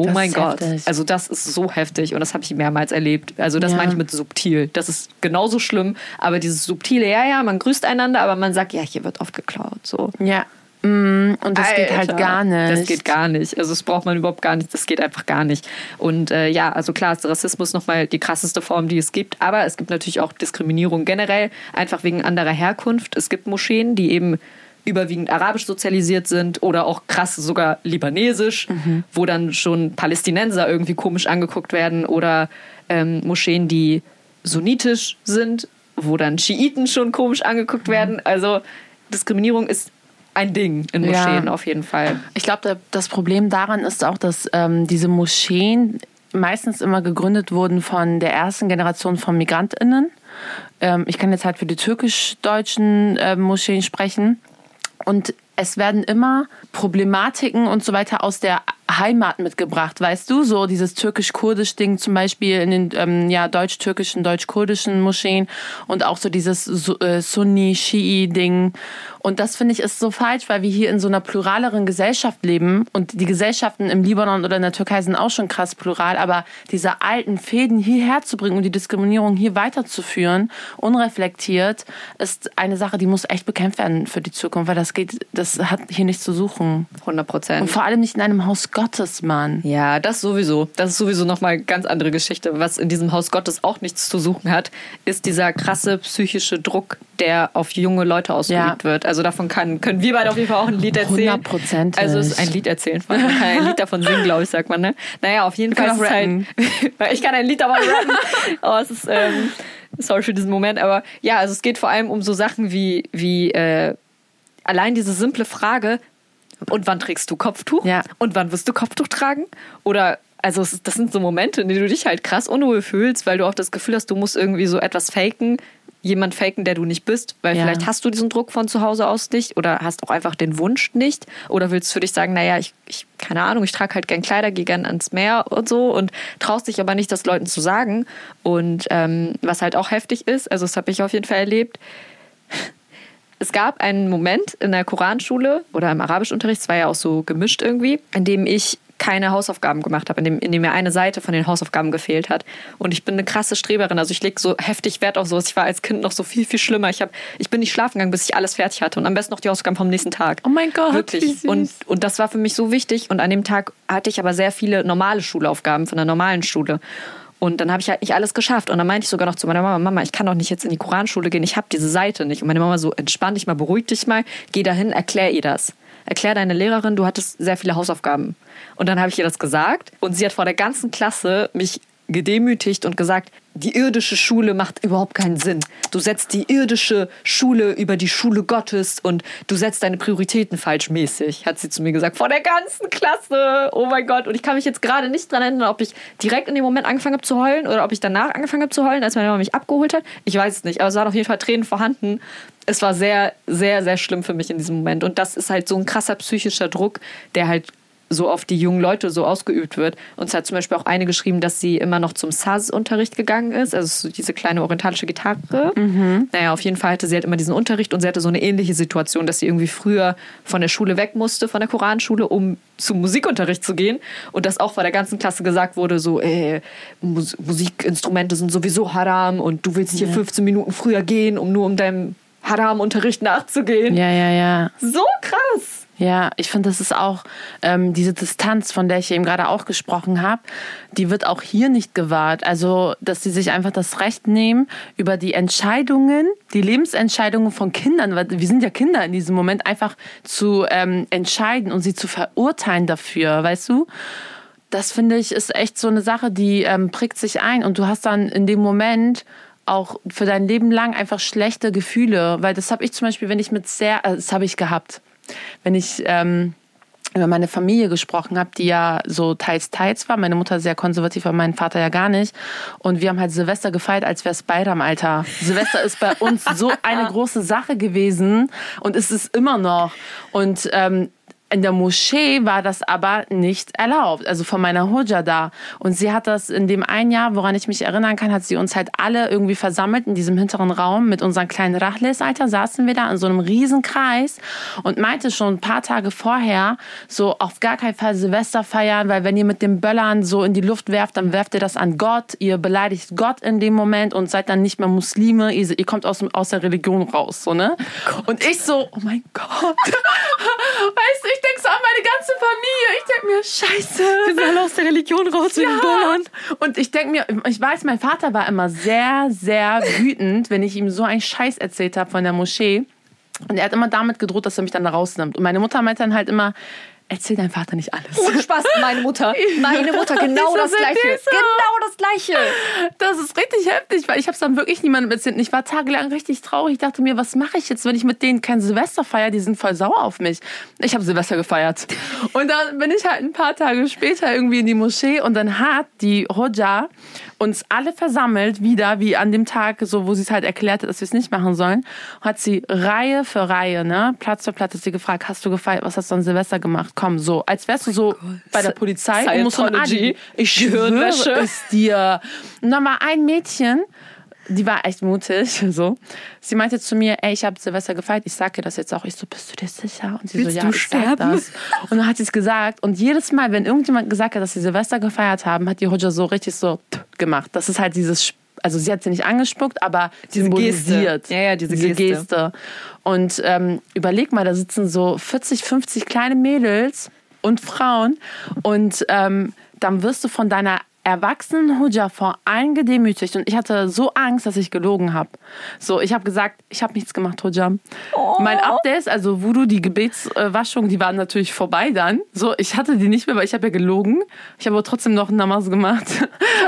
Oh Das mein Gott. heftig. Also das ist so heftig und das habe ich mehrmals erlebt. Also das Ja. meine ich mit subtil. Das ist genauso schlimm, aber dieses subtile, ja, ja, man grüßt einander, aber man sagt, ja, hier wird oft geklaut. So. Ja. Mm, Und das geht halt Alter, gar nicht. Das geht gar nicht. Also das braucht man überhaupt gar nicht. Das geht einfach gar nicht. Und äh, ja, also klar ist Rassismus nochmal die krasseste Form, die es gibt. Aber es gibt natürlich auch Diskriminierung generell, einfach wegen anderer Herkunft. Es gibt Moscheen, die eben überwiegend arabisch sozialisiert sind oder auch krass sogar libanesisch, Mhm. wo dann schon Palästinenser irgendwie komisch angeguckt werden oder ähm, Moscheen, die sunnitisch sind, wo dann Schiiten schon komisch angeguckt Mhm. werden. Also Diskriminierung ist ein Ding in Ja. Moscheen auf jeden Fall. Ich glaube, das Problem daran ist auch, dass ähm, diese Moscheen meistens immer gegründet wurden von der ersten Generation von MigrantInnen. Ähm, ich kann jetzt halt für die türkisch-deutschen äh, Moscheen sprechen. Und es werden immer Problematiken und so weiter aus der Heimat mitgebracht, weißt du? So dieses türkisch-kurdisch-Ding zum Beispiel in den ähm, ja, deutsch-türkischen, deutsch-kurdischen Moscheen und auch so dieses äh, Sunni-Shi'i-Ding. Und das finde ich ist so falsch, weil wir hier in so einer pluraleren Gesellschaft leben und die Gesellschaften im Libanon oder in der Türkei sind auch schon krass plural, aber diese alten Fäden hierher zu bringen und die Diskriminierung hier weiterzuführen, unreflektiert, ist eine Sache, die muss echt bekämpft werden für die Zukunft, weil das geht, das hat hier nichts zu suchen. 100 Und Prozent. vor allem nicht in einem Haus Gottes, Mann. Ja, das sowieso. Das ist sowieso nochmal eine ganz andere Geschichte. Was in diesem Haus Gottes auch nichts zu suchen hat, ist dieser krasse psychische Druck, der auf junge Leute ausgeübt Ja. wird. Also davon kann, können wir beide auf jeden Fall auch ein Lied erzählen. Hundertprozentig. Also es ist ein Lied erzählen. Man kann ein Lied davon singen, glaube ich, sagt man. Ne? Naja, auf jeden Fall auch halt... (laughs) Ich kann ein Lied davon rappen. Oh, es ist... Ähm, sorry für diesen Moment, aber ja, also es geht vor allem um so Sachen wie, wie äh, allein diese simple Frage, und wann trägst du Kopftuch? Ja. Und wann wirst du Kopftuch tragen? Oder, also das sind so Momente, in denen du dich halt krass unwohl fühlst, weil du auch das Gefühl hast, du musst irgendwie so etwas faken, jemand faken, der du nicht bist, weil Ja. vielleicht hast du diesen Druck von zu Hause aus nicht oder hast auch einfach den Wunsch nicht oder willst für dich sagen, naja, ich, ich keine Ahnung, ich trage halt gern Kleider, gehe gern ans Meer und so und traust dich aber nicht, das Leuten zu sagen. Und ähm, was halt auch heftig ist, also das habe ich auf jeden Fall erlebt, es gab einen Moment in der Koranschule oder im Arabischunterricht, es war ja auch so gemischt irgendwie, in dem ich keine Hausaufgaben gemacht habe, in dem, in dem mir eine Seite von den Hausaufgaben gefehlt hat. Und ich bin eine krasse Streberin. Also ich lege so heftig Wert auf sowas. Ich war als Kind noch so viel, viel schlimmer. Ich, hab, ich bin nicht schlafen gegangen, bis ich alles fertig hatte. Und am besten noch die Hausaufgaben vom nächsten Tag. Oh mein Gott, Wirklich. Und, und das war für mich so wichtig. Und an dem Tag hatte ich aber sehr viele normale Schulaufgaben von der normalen Schule. Und dann habe ich halt nicht alles geschafft. Und dann meinte ich sogar noch zu meiner Mama, Mama, ich kann doch nicht jetzt in die Koranschule gehen, ich habe diese Seite nicht. Und meine Mama so, entspann dich mal, beruhig dich mal, geh dahin, erklär ihr das. Erklär deine Lehrerin, du hattest sehr viele Hausaufgaben. Und dann habe ich ihr das gesagt. Und sie hat vor der ganzen Klasse mich gedemütigt und gesagt, die irdische Schule macht überhaupt keinen Sinn. Du setzt die irdische Schule über die Schule Gottes und du setzt deine Prioritäten falsch mäßig, hat sie zu mir gesagt. Vor der ganzen Klasse. Oh mein Gott. Und ich kann mich jetzt gerade nicht dran erinnern, ob ich direkt in dem Moment angefangen habe zu heulen oder ob ich danach angefangen habe zu heulen, als meine Mama mich abgeholt hat. Ich weiß es nicht, aber es waren auf jeden Fall Tränen vorhanden. Es war sehr, sehr, sehr schlimm für mich in diesem Moment. Und das ist halt so ein krasser psychischer Druck, der halt so auf die jungen Leute so ausgeübt wird. Uns hat zum Beispiel auch eine geschrieben, dass sie immer noch zum Saz-Unterricht gegangen ist, also so diese kleine orientalische Gitarre. Mhm. Naja, auf jeden Fall hatte sie halt immer diesen Unterricht und sie hatte so eine ähnliche Situation, dass sie irgendwie früher von der Schule weg musste, von der Koranschule, um zum Musikunterricht zu gehen. Und das auch vor der ganzen Klasse gesagt wurde, so, ey, Mus Musikinstrumente sind sowieso haram und du willst hier ja. 15 Minuten früher gehen, um nur um deinem Haram-Unterricht nachzugehen. Ja, ja, ja. So krass. Ja, ich finde, das ist auch ähm, diese Distanz, von der ich eben gerade auch gesprochen habe, die wird auch hier nicht gewahrt. Also, dass sie sich einfach das Recht nehmen, über die Entscheidungen, die Lebensentscheidungen von Kindern, weil wir sind ja Kinder in diesem Moment, einfach zu ähm, entscheiden und sie zu verurteilen dafür, weißt du? Das finde ich ist echt so eine Sache, die ähm, prägt sich ein und du hast dann in dem Moment auch für dein Leben lang einfach schlechte Gefühle, weil das habe ich zum Beispiel, wenn ich mit sehr, äh, das habe ich gehabt wenn ich ähm, über meine Familie gesprochen habe, die ja so teils teils war. Meine Mutter sehr konservativ, aber mein Vater ja gar nicht. Und wir haben halt Silvester gefeiert, als wäre es Bayram, Alter. Silvester ist bei uns (laughs) so eine große Sache gewesen und ist es immer noch. Und ähm, in der Moschee war das aber nicht erlaubt, also von meiner Hoja da. Und sie hat das in dem ein Jahr, woran ich mich erinnern kann, hat sie uns halt alle irgendwie versammelt in diesem hinteren Raum mit unseren kleinen Rachles, Alter, saßen wir da in so einem riesen Kreis und meinte schon ein paar Tage vorher, so auf gar keinen Fall Silvester feiern, weil wenn ihr mit den Böllern so in die Luft werft, dann werft ihr das an Gott, ihr beleidigt Gott in dem Moment und seid dann nicht mehr Muslime, ihr, ihr kommt aus, aus der Religion raus, so, ne? Und ich so, oh mein Gott. (laughs) weißt du, ich denke so an meine ganze Familie. Ich denke mir, scheiße. Wir sind alle aus der Religion raus ja. Böllern. Und ich denke mir, ich weiß, mein Vater war immer sehr, sehr wütend, wenn ich ihm so einen Scheiß erzählt habe von der Moschee. Und er hat immer damit gedroht, dass er mich dann da rausnimmt. Und meine Mutter meinte dann halt immer, erzähl deinem Vater nicht alles. Ohne Spaß, meine Mutter. Meine Mutter, (laughs) genau das Gleiche. Genau das Gleiche. Das ist richtig heftig, weil ich habe es dann wirklich niemandem erzählt. Ich war tagelang richtig traurig. Ich dachte mir, was mache ich jetzt, wenn ich mit denen kein Silvester feiere? Die sind voll sauer auf mich. Ich habe Silvester gefeiert. Und dann bin ich halt ein paar Tage später irgendwie in die Moschee und dann hat die Hoja uns alle versammelt, wieder wie an dem Tag, so wo sie es halt erklärt hat, dass wir es nicht machen sollen, hat sie Reihe für Reihe, ne, Platz für Platz, hat sie gefragt, hast du gefeiert, was hast du an Silvester gemacht? Komm, so, als wärst du so oh bei der Polizei und musst so ein Ich schwöre es dir. Und dann war ein Mädchen, die war echt mutig. (laughs) So. Sie meinte zu mir, ey, ich habe Silvester gefeiert, ich sage dir das jetzt auch. Ich so, bist du dir sicher? Und sie Willst so, ja, ich sag das. Und dann hat sie es gesagt. Und jedes Mal, wenn irgendjemand gesagt hat, dass sie Silvester gefeiert haben, hat die Hoja so richtig so gemacht. Das ist halt dieses, also sie hat sie nicht angespuckt, aber diese symbolisiert. Geste. Ja, ja, diese, diese Geste. Geste. Und ähm, überleg mal, da sitzen so 40, 50 kleine Mädels und Frauen und ähm, dann wirst du von deiner erwachsenen Hujja vor allen gedemütigt und ich hatte so Angst, dass ich gelogen habe. So, ich habe gesagt, ich habe nichts gemacht, Hujja. Oh. Mein Update, also Voodoo, die Gebetswaschung, die waren natürlich vorbei dann. So, ich hatte die nicht mehr, weil ich habe ja gelogen. Ich habe aber trotzdem noch Namaz gemacht, (laughs)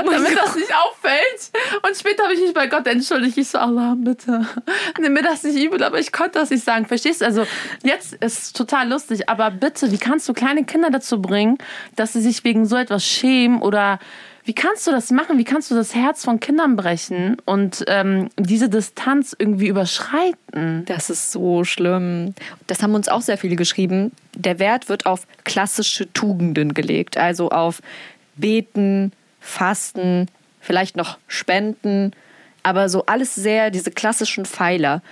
oh damit Gott. das nicht auffällt. Und später habe ich mich bei Gott entschuldigt. Ich so, Allah, bitte, (laughs) nimm mir das nicht übel, aber ich konnte das nicht sagen. Verstehst du? Also, jetzt ist es total lustig, aber bitte, wie kannst du kleine Kinder dazu bringen, dass sie sich wegen so etwas schämen oder wie kannst du das machen? Wie kannst du das Herz von Kindern brechen und ähm, diese Distanz irgendwie überschreiten? Das ist so schlimm. Das haben uns auch sehr viele geschrieben. Der Wert wird auf klassische Tugenden gelegt, also auf Beten, Fasten, vielleicht noch Spenden, aber so alles sehr diese klassischen Pfeiler.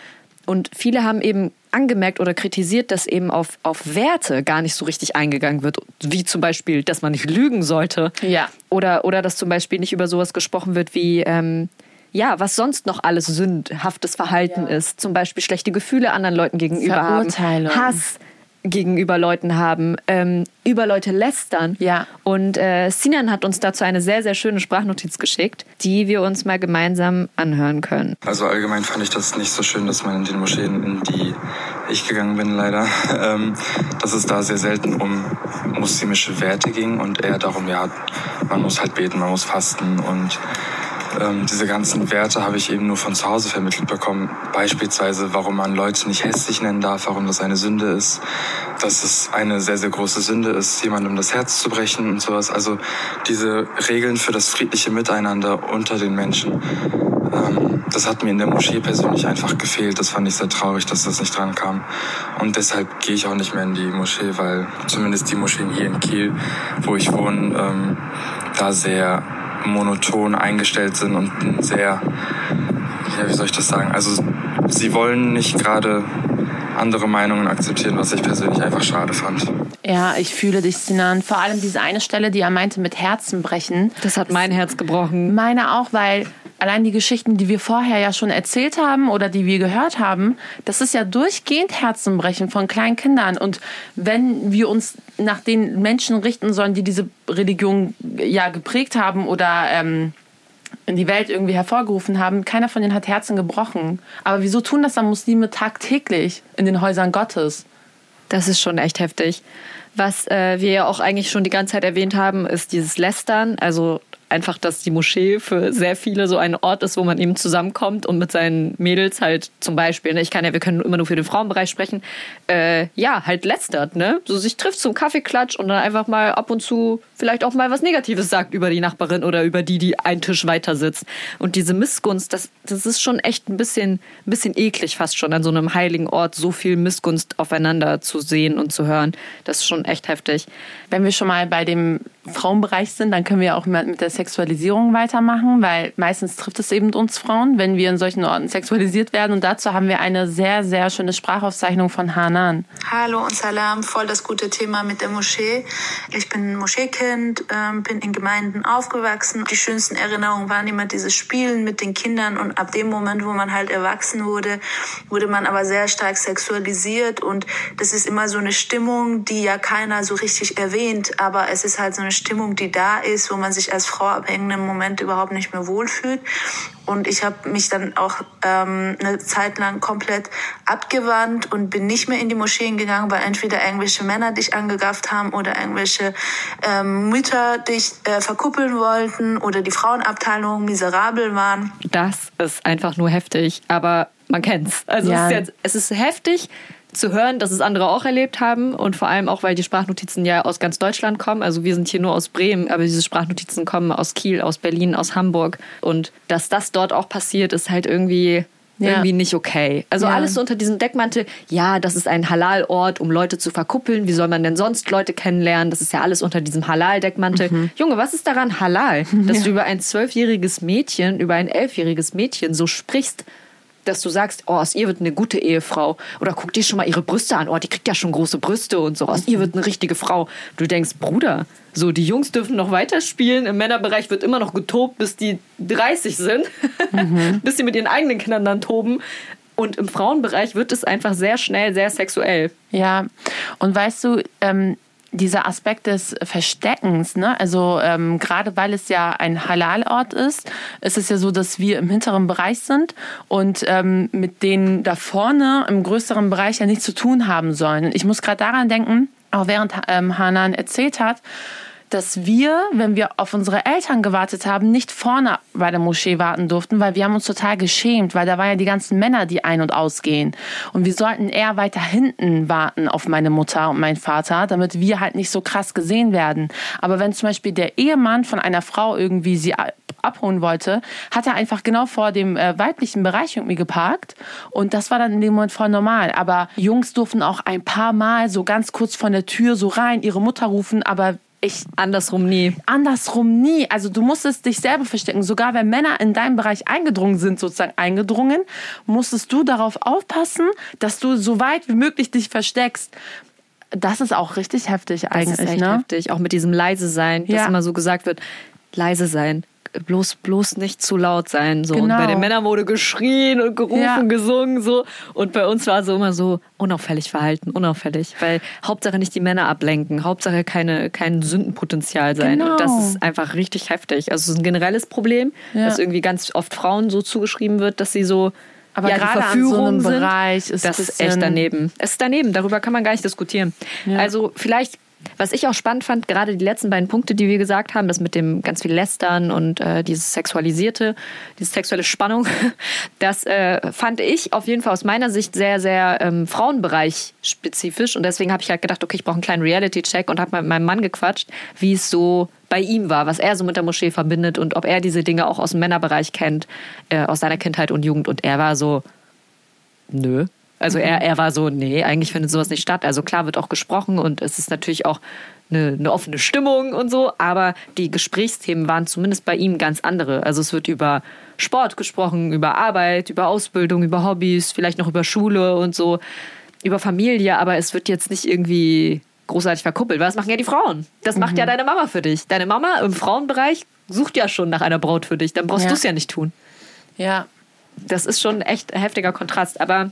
Und viele haben eben angemerkt oder kritisiert, dass eben auf, auf Werte gar nicht so richtig eingegangen wird. Wie zum Beispiel, dass man nicht lügen sollte. Ja. Oder, oder dass zum Beispiel nicht über sowas gesprochen wird wie, ähm, ja, was sonst noch alles sündhaftes Verhalten ja. ist. Zum Beispiel schlechte Gefühle anderen Leuten gegenüber haben. Hass gegenüber Leuten haben, ähm, über Leute lästern. Ja. Und äh, Sinan hat uns dazu eine sehr, sehr schöne Sprachnotiz geschickt, die wir uns mal gemeinsam anhören können. Also allgemein fand ich das nicht so schön, dass man in den Moscheen, in die ich gegangen bin leider, (laughs) ähm, dass es da sehr selten um muslimische Werte ging und eher darum, ja, man muss halt beten, man muss fasten und ähm, diese ganzen Werte habe ich eben nur von zu Hause vermittelt bekommen. Beispielsweise, warum man Leute nicht hässlich nennen darf, warum das eine Sünde ist, dass es eine sehr, sehr große Sünde ist, jemandem das Herz zu brechen und sowas. Also diese Regeln für das friedliche Miteinander unter den Menschen ähm, das hat mir in der Moschee persönlich einfach gefehlt. Das fand ich sehr traurig, dass das nicht dran kam. Und deshalb gehe ich auch nicht mehr in die Moschee, weil zumindest die Moscheen hier in Kiel, wo ich wohne, ähm, da sehr monoton eingestellt sind und sehr, ja, wie soll ich das sagen? Also sie wollen nicht gerade andere Meinungen akzeptieren, was ich persönlich einfach schade fand. Ja, ich fühle dich, Sinan. Vor allem diese eine Stelle, die er meinte mit Herzen brechen. Das hat mein Herz gebrochen. Meine auch, weil allein die Geschichten, die wir vorher ja schon erzählt haben oder die wir gehört haben, das ist ja durchgehend Herzenbrechen von kleinen Kindern. Und wenn wir uns nach den Menschen richten sollen, die diese Religion ja geprägt haben oder ähm, in die Welt irgendwie hervorgerufen haben, keiner von denen hat Herzen gebrochen. Aber wieso tun das dann Muslime tagtäglich in den Häusern Gottes? Das ist schon echt heftig. Was äh, wir ja auch eigentlich schon die ganze Zeit erwähnt haben, ist dieses Lästern. Also einfach, dass die Moschee für sehr viele so ein Ort ist, wo man eben zusammenkommt und mit seinen Mädels halt zum Beispiel, ne, ich kann ja, wir können immer nur für den Frauenbereich sprechen, äh, ja, halt lästert, ne? So sich trifft zum Kaffeeklatsch und dann einfach mal ab und zu vielleicht auch mal was Negatives sagt über die Nachbarin oder über die, die einen Tisch weiter sitzt. Und diese Missgunst, das, das ist schon echt ein bisschen, ein bisschen eklig fast schon, an so einem heiligen Ort so viel Missgunst aufeinander zu sehen und zu hören. Das ist schon echt heftig. Wenn wir schon mal bei dem Frauenbereich sind, dann können wir auch mit der Sexualisierung weitermachen, weil meistens trifft es eben uns Frauen, wenn wir in solchen Orten sexualisiert werden. Und dazu haben wir eine sehr, sehr schöne Sprachaufzeichnung von Hanan. Hallo und Salam, voll das gute Thema mit der Moschee. Ich bin Moscheekind, ähm, bin in Gemeinden aufgewachsen. Die schönsten Erinnerungen waren immer dieses Spielen mit den Kindern und ab dem Moment, wo man halt erwachsen wurde, wurde man aber sehr stark sexualisiert und das ist immer so eine Stimmung, die ja keiner so richtig erwähnt, aber es ist halt so eine Stimmung, die da ist, wo man sich als Frau ab irgendeinem Moment überhaupt nicht mehr wohlfühlt. Und ich habe mich dann auch ähm, eine Zeit lang komplett abgewandt und bin nicht mehr in die Moscheen gegangen, weil entweder irgendwelche Männer dich angegafft haben oder irgendwelche ähm, Mütter dich äh, verkuppeln wollten oder die Frauenabteilungen miserabel waren. Das ist einfach nur heftig, aber man kennt's. Also ja. es, ist jetzt, es ist heftig, zu hören, dass es andere auch erlebt haben und vor allem auch, weil die Sprachnotizen ja aus ganz Deutschland kommen. Also wir sind hier nur aus Bremen, aber diese Sprachnotizen kommen aus Kiel, aus Berlin, aus Hamburg und dass das dort auch passiert, ist halt irgendwie ja. irgendwie nicht okay. Also ja. alles so unter diesem Deckmantel, ja, das ist ein Halal-Ort, um Leute zu verkuppeln. Wie soll man denn sonst Leute kennenlernen? Das ist ja alles unter diesem Halal-Deckmantel. Mhm. Junge, was ist daran halal? Dass (laughs) ja. du über ein zwölfjähriges Mädchen, über ein elfjähriges Mädchen so sprichst, dass du sagst, oh, aus ihr wird eine gute Ehefrau. Oder guck dir schon mal ihre Brüste an. Oh, die kriegt ja schon große Brüste und so. Aus ihr wird eine richtige Frau. Du denkst, Bruder, so die Jungs dürfen noch weiterspielen. Im Männerbereich wird immer noch getobt, bis die 30 sind. Mhm. (laughs) bis sie mit ihren eigenen Kindern dann toben. Und im Frauenbereich wird es einfach sehr schnell sehr sexuell. Ja, und weißt du, ähm, dieser Aspekt des Versteckens, ne? also ähm, gerade weil es ja ein Halal-Ort ist, ist es ja so, dass wir im hinteren Bereich sind und ähm, mit denen da vorne im größeren Bereich ja nichts zu tun haben sollen. Ich muss gerade daran denken, auch während ähm, Hanan erzählt hat, dass wir, wenn wir auf unsere Eltern gewartet haben, nicht vorne bei der Moschee warten durften, weil wir haben uns total geschämt, weil da waren ja die ganzen Männer, die ein- und ausgehen. Und wir sollten eher weiter hinten warten auf meine Mutter und meinen Vater, damit wir halt nicht so krass gesehen werden. Aber wenn zum Beispiel der Ehemann von einer Frau irgendwie sie abholen wollte, hat er einfach genau vor dem äh, weiblichen Bereich irgendwie geparkt. Und das war dann in dem Moment voll normal. Aber Jungs durften auch ein paar Mal so ganz kurz von der Tür so rein, ihre Mutter rufen, aber ich andersrum nie. Andersrum nie. Also du musstest dich selber verstecken. Sogar wenn Männer in deinem Bereich eingedrungen sind, sozusagen eingedrungen, musstest du darauf aufpassen, dass du so weit wie möglich dich versteckst. Das ist auch richtig heftig eigentlich. Das ist echt ne? heftig. Auch mit diesem leise sein, dass ja. immer so gesagt wird, leise sein bloß, bloß nicht zu laut sein. So. Genau. Und bei den Männern wurde geschrien und gerufen, ja. gesungen. so. Und bei uns war so immer so unauffällig verhalten, unauffällig. Weil Hauptsache nicht die Männer ablenken, Hauptsache keine, kein Sündenpotenzial sein. Genau. Und das ist einfach richtig heftig. Also es ist ein generelles Problem, ja. dass irgendwie ganz oft Frauen so zugeschrieben wird, dass sie so aber ja, gerade an so einem Bereich ist das ist echt daneben. Es ist daneben, darüber kann man gar nicht diskutieren. Ja. Also vielleicht Was ich auch spannend fand, gerade die letzten beiden Punkte, die wir gesagt haben, das mit dem ganz viel Lästern und äh, dieses sexualisierte, diese sexuelle Spannung, (laughs) das äh, fand ich auf jeden Fall aus meiner Sicht sehr, sehr ähm, Frauenbereich spezifisch. Und deswegen habe ich halt gedacht, okay, ich brauche einen kleinen Reality-Check und habe mit meinem Mann gequatscht, wie es so bei ihm war, was er so mit der Moschee verbindet und ob er diese Dinge auch aus dem Männerbereich kennt, äh, aus seiner Kindheit und Jugend. Und er war so, nö. Also er, er war so, nee, eigentlich findet sowas nicht statt. Also klar wird auch gesprochen und es ist natürlich auch eine, eine offene Stimmung und so, aber die Gesprächsthemen waren zumindest bei ihm ganz andere. Also es wird über Sport gesprochen, über Arbeit, über Ausbildung, über Hobbys, vielleicht noch über Schule und so, über Familie, aber es wird jetzt nicht irgendwie großartig verkuppelt, weil das machen ja die Frauen. Das macht ja deine Mama für dich. Deine Mama im Frauenbereich sucht ja schon nach einer Braut für dich. Dann brauchst Ja. du es ja nicht tun. Ja. Das ist schon echt ein heftiger Kontrast. Aber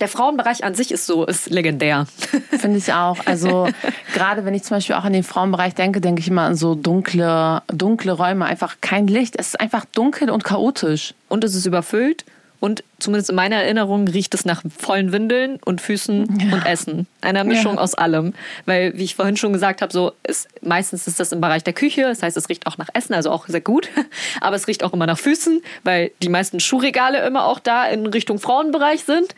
der Frauenbereich an sich ist so, ist legendär. (laughs) Finde ich auch. Also gerade wenn ich zum Beispiel auch an den Frauenbereich denke, denke ich immer an so dunkle, dunkle Räume, einfach kein Licht. Es ist einfach dunkel und chaotisch. Und es ist überfüllt. Und zumindest in meiner Erinnerung riecht es nach vollen Windeln und Füßen und Essen. Einer Mischung Ja. aus allem. Weil, wie ich vorhin schon gesagt habe, so ist, meistens ist das im Bereich der Küche. Das heißt, es riecht auch nach Essen, also auch sehr gut. (laughs) Aber es riecht auch immer nach Füßen, weil die meisten Schuhregale immer auch da in Richtung Frauenbereich sind.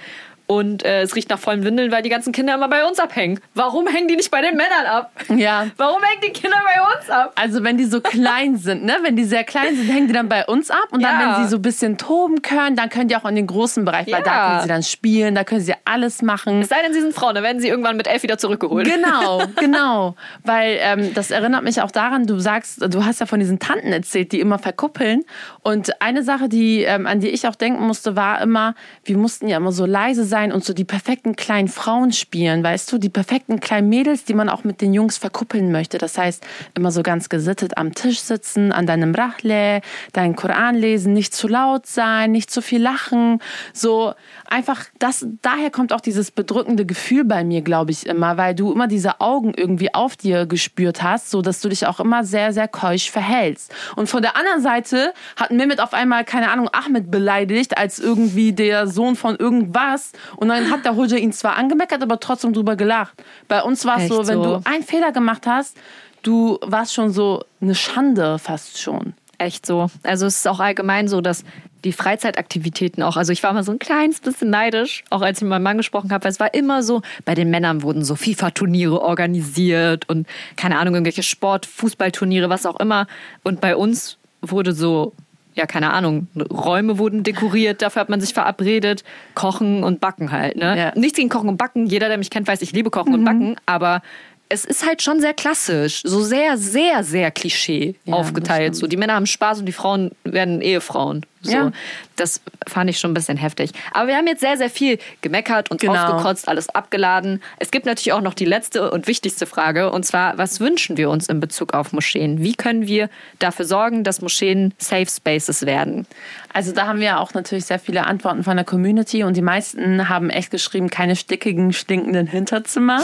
Und äh, es riecht nach vollen Windeln, weil die ganzen Kinder immer bei uns abhängen. Warum hängen die nicht bei den Männern ab? Ja. (laughs) Warum hängen die Kinder bei uns ab? Also wenn die so klein sind, ne? Wenn die sehr klein sind, hängen die dann bei uns ab. Und dann, Ja. wenn sie so ein bisschen toben können, dann können die auch in den großen Bereich, weil da Ja. können sie dann spielen, da können sie alles machen. Es sei denn, sie sind Frauen, dann werden sie irgendwann mit elf wieder zurückgeholt. Genau, (laughs) genau. Weil ähm, das erinnert mich auch daran, du sagst, du hast ja von diesen Tanten erzählt, die immer verkuppeln. Und eine Sache, die, ähm, an die ich auch denken musste, war immer, wir mussten ja immer so leise sein und so die perfekten kleinen Frauen spielen, weißt du, die perfekten kleinen Mädels, die man auch mit den Jungs verkuppeln möchte. Das heißt, immer so ganz gesittet am Tisch sitzen, an deinem Rachle, deinen Koran lesen, nicht zu laut sein, nicht zu viel lachen. So einfach, das, daher kommt auch dieses bedrückende Gefühl bei mir, glaube ich, immer, weil du immer diese Augen irgendwie auf dir gespürt hast, so dass du dich auch immer sehr, sehr keusch verhältst. Und von der anderen Seite hat Mehmet auf einmal, keine Ahnung, Ahmed beleidigt als irgendwie der Sohn von irgendwas. Und dann hat der Hoja ihn zwar angemeckert, aber trotzdem drüber gelacht. Bei uns war es so, wenn so? du einen Fehler gemacht hast, du warst schon so eine Schande fast schon. Echt so. Also es ist auch allgemein so, dass die Freizeitaktivitäten auch, also ich war mal so ein kleines bisschen neidisch, auch als ich mit meinem Mann gesprochen habe, weil es war immer so, bei den Männern wurden so FIFA-Turniere organisiert und keine Ahnung, irgendwelche Sport-, Fußballturniere, was auch immer. Und bei uns wurde so, ja, keine Ahnung, Räume wurden dekoriert, dafür hat man sich verabredet, Kochen und Backen halt, ne? Ja. Nichts gegen Kochen und Backen, jeder, der mich kennt, weiß, ich liebe Kochen und Backen, aber es ist halt schon sehr klassisch, so sehr, sehr, sehr Klischee Ja, aufgeteilt. So, die Männer haben Spaß und die Frauen werden Ehefrauen. So, Ja. Das fand ich schon ein bisschen heftig. Aber wir haben jetzt sehr, sehr viel gemeckert und Genau. aufgekotzt, alles abgeladen. Es gibt natürlich auch noch die letzte und wichtigste Frage. Und zwar, was wünschen wir uns in Bezug auf Moscheen? Wie können wir dafür sorgen, dass Moscheen Safe Spaces werden? Also da haben wir auch natürlich sehr viele Antworten von der Community und die meisten haben echt geschrieben, keine stickigen, stinkenden Hinterzimmer.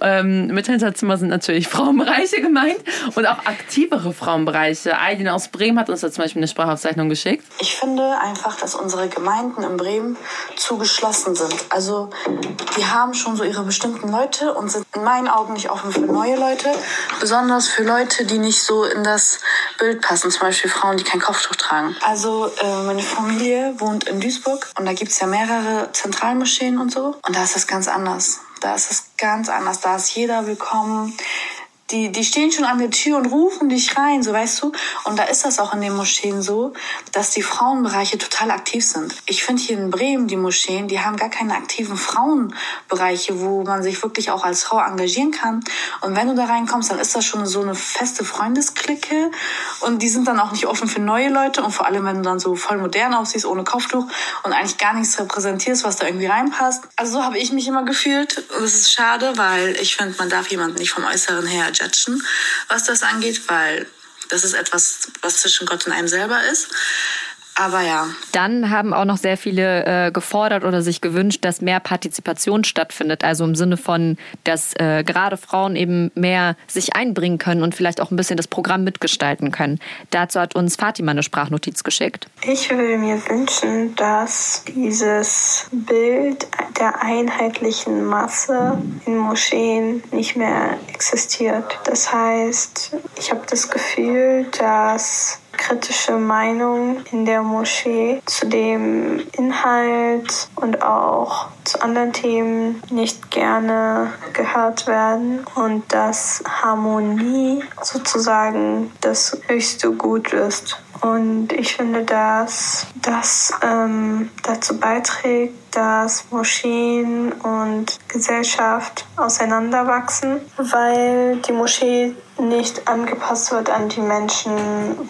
ähm, mit Hinterzimmer sind natürlich (laughs) Frauenbereiche gemeint und auch aktivere Frauenbereiche. Aydin aus Bremen hat uns da zum Beispiel eine Sprachaufzeichnung geschickt. Ich finde einfach, dass unsere Gemeinden in Bremen zu geschlossen sind. Also die haben schon so ihre bestimmten Leute und sind in meinen Augen nicht offen für neue Leute. Besonders für Leute, die nicht so in das Bild passen. Zum Beispiel Frauen, die kein Kopftuch tragen. Also äh, meine Familie wohnt in Duisburg und da gibt's ja mehrere Zentralmoscheen und so. Und da ist das ganz anders. Da ist es ganz anders. Da ist jeder willkommen die, die stehen schon an der Tür und rufen dich rein, so weißt du. Und da ist das auch in den Moscheen so, dass die Frauenbereiche total aktiv sind. Ich finde hier in Bremen die Moscheen, die haben gar keine aktiven Frauenbereiche, wo man sich wirklich auch als Frau engagieren kann. Und wenn du da reinkommst, dann ist das schon so eine feste Freundesklicke. Und die sind dann auch nicht offen für neue Leute. Und vor allem, wenn du dann so voll modern aussiehst, ohne Kopftuch und eigentlich gar nichts repräsentierst, was da irgendwie reinpasst. Also so habe ich mich immer gefühlt. Und das ist schade, weil ich finde, man darf jemanden nicht vom Äußeren her judgen, was das angeht, weil das ist etwas, was zwischen Gott und einem selber ist. Aber ja. Dann haben auch noch sehr viele äh, gefordert oder sich gewünscht, dass mehr Partizipation stattfindet. Also im Sinne von, dass äh, gerade Frauen eben mehr sich einbringen können und vielleicht auch ein bisschen das Programm mitgestalten können. Dazu hat uns Fatima eine Sprachnotiz geschickt. Ich würde mir wünschen, dass dieses Bild der einheitlichen Masse in Moscheen nicht mehr existiert. Das heißt, ich habe das Gefühl, dass kritische Meinung in der Moschee zu dem Inhalt und auch zu anderen Themen nicht gerne gehört werden und dass Harmonie sozusagen das höchste Gut ist. Und ich finde, dass das ähm, dazu beiträgt, dass Moscheen und Gesellschaft auseinanderwachsen, weil die Moschee nicht angepasst wird an die Menschen,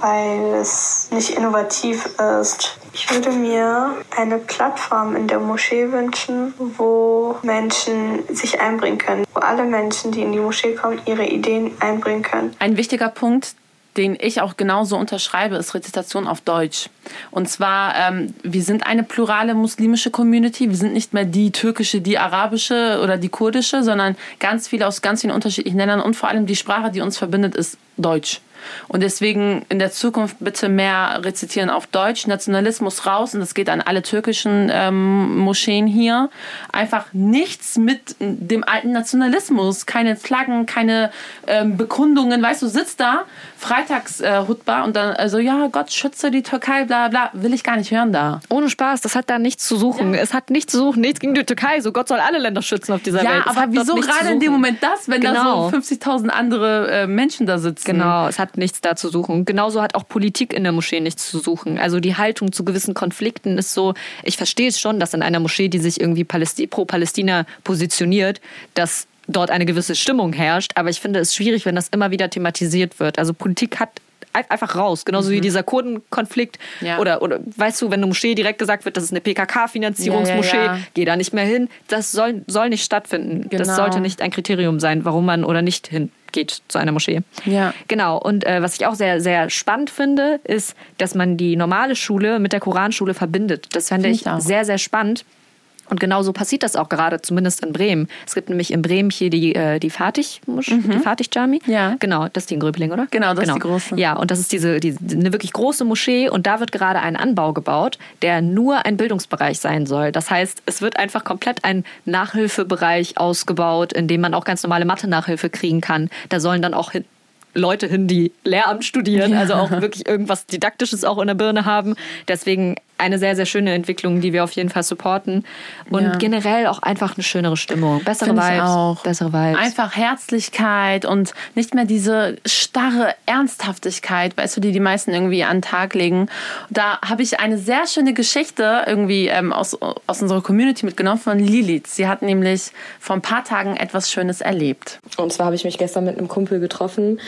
weil es nicht innovativ ist. Ich würde mir eine Plattform in der Moschee wünschen, wo Menschen sich einbringen können, wo alle Menschen, die in die Moschee kommen, ihre Ideen einbringen können. Ein wichtiger Punkt, den ich auch genauso unterschreibe, ist Rezitation auf Deutsch. Und zwar, ähm, wir sind eine plurale muslimische Community. Wir sind nicht mehr die türkische, die arabische oder die kurdische, sondern ganz viele aus ganz vielen unterschiedlichen Ländern. Und vor allem die Sprache, die uns verbindet, ist Deutsch. Und deswegen in der Zukunft bitte mehr rezitieren auf Deutsch. Nationalismus raus und das geht an alle türkischen ähm, Moscheen hier. Einfach nichts mit dem alten Nationalismus. Keine Flaggen, keine ähm, Bekundungen. Weißt du, sitzt da, freitags äh, Hutbar und dann, also ja, Gott schütze die Türkei, bla bla. Will ich gar nicht hören da. Ohne Spaß, das hat da nichts zu suchen. Ja. Es hat nichts zu suchen, nichts gegen die Türkei. So Gott soll alle Länder schützen auf dieser ja, Welt. Ja, aber wieso gerade in dem Moment das, wenn genau. da so 50.000 andere äh, Menschen da sitzen? Genau, es hat nichts da zu suchen. Genauso hat auch Politik in der Moschee nichts zu suchen. Also die Haltung zu gewissen Konflikten ist so, ich verstehe es schon, dass in einer Moschee, die sich irgendwie pro Palästina positioniert, dass dort eine gewisse Stimmung herrscht. Aber ich finde es schwierig, wenn das immer wieder thematisiert wird. Also Politik hat einfach raus. Genauso mhm. wie dieser Kurdenkonflikt. Ja. Oder, oder weißt du, wenn eine Moschee direkt gesagt wird, das ist eine PKK-Finanzierungsmoschee, ja, ja, geh da nicht mehr hin. Das soll, soll nicht stattfinden. Genau. Das sollte nicht ein Kriterium sein, warum man oder nicht hingeht zu einer Moschee. Ja. Genau. Und äh, was ich auch sehr, sehr spannend finde, ist, dass man die normale Schule mit der Koranschule verbindet. Das fände ich, ich sehr, sehr spannend. Und genau so passiert das auch gerade, zumindest in Bremen. Es gibt nämlich in Bremen hier die, äh, die Fatih, mhm. die Fatih Jami. Ja. Genau, das ist die in Gröpeling, oder? Genau, das genau. ist die große. Ja, und das ist diese, die, eine wirklich große Moschee und da wird gerade ein Anbau gebaut, der nur ein Bildungsbereich sein soll. Das heißt, es wird einfach komplett ein Nachhilfebereich ausgebaut, in dem man auch ganz normale Mathe-Nachhilfe kriegen kann. Da sollen dann auch Leute hin, die Lehramt studieren, also auch wirklich irgendwas Didaktisches auch in der Birne haben. Deswegen eine sehr, sehr schöne Entwicklung, die wir auf jeden Fall supporten. Und ja. generell auch einfach eine schönere Stimmung. Bessere Find Vibes. Auch. Bessere Vibes. Einfach Herzlichkeit und nicht mehr diese starre Ernsthaftigkeit, weißt du, die die meisten irgendwie an den Tag legen. Da habe ich eine sehr schöne Geschichte irgendwie ähm, aus, aus unserer Community mitgenommen von Lilith. Sie hat nämlich vor ein paar Tagen etwas Schönes erlebt. Und zwar habe ich mich gestern mit einem Kumpel getroffen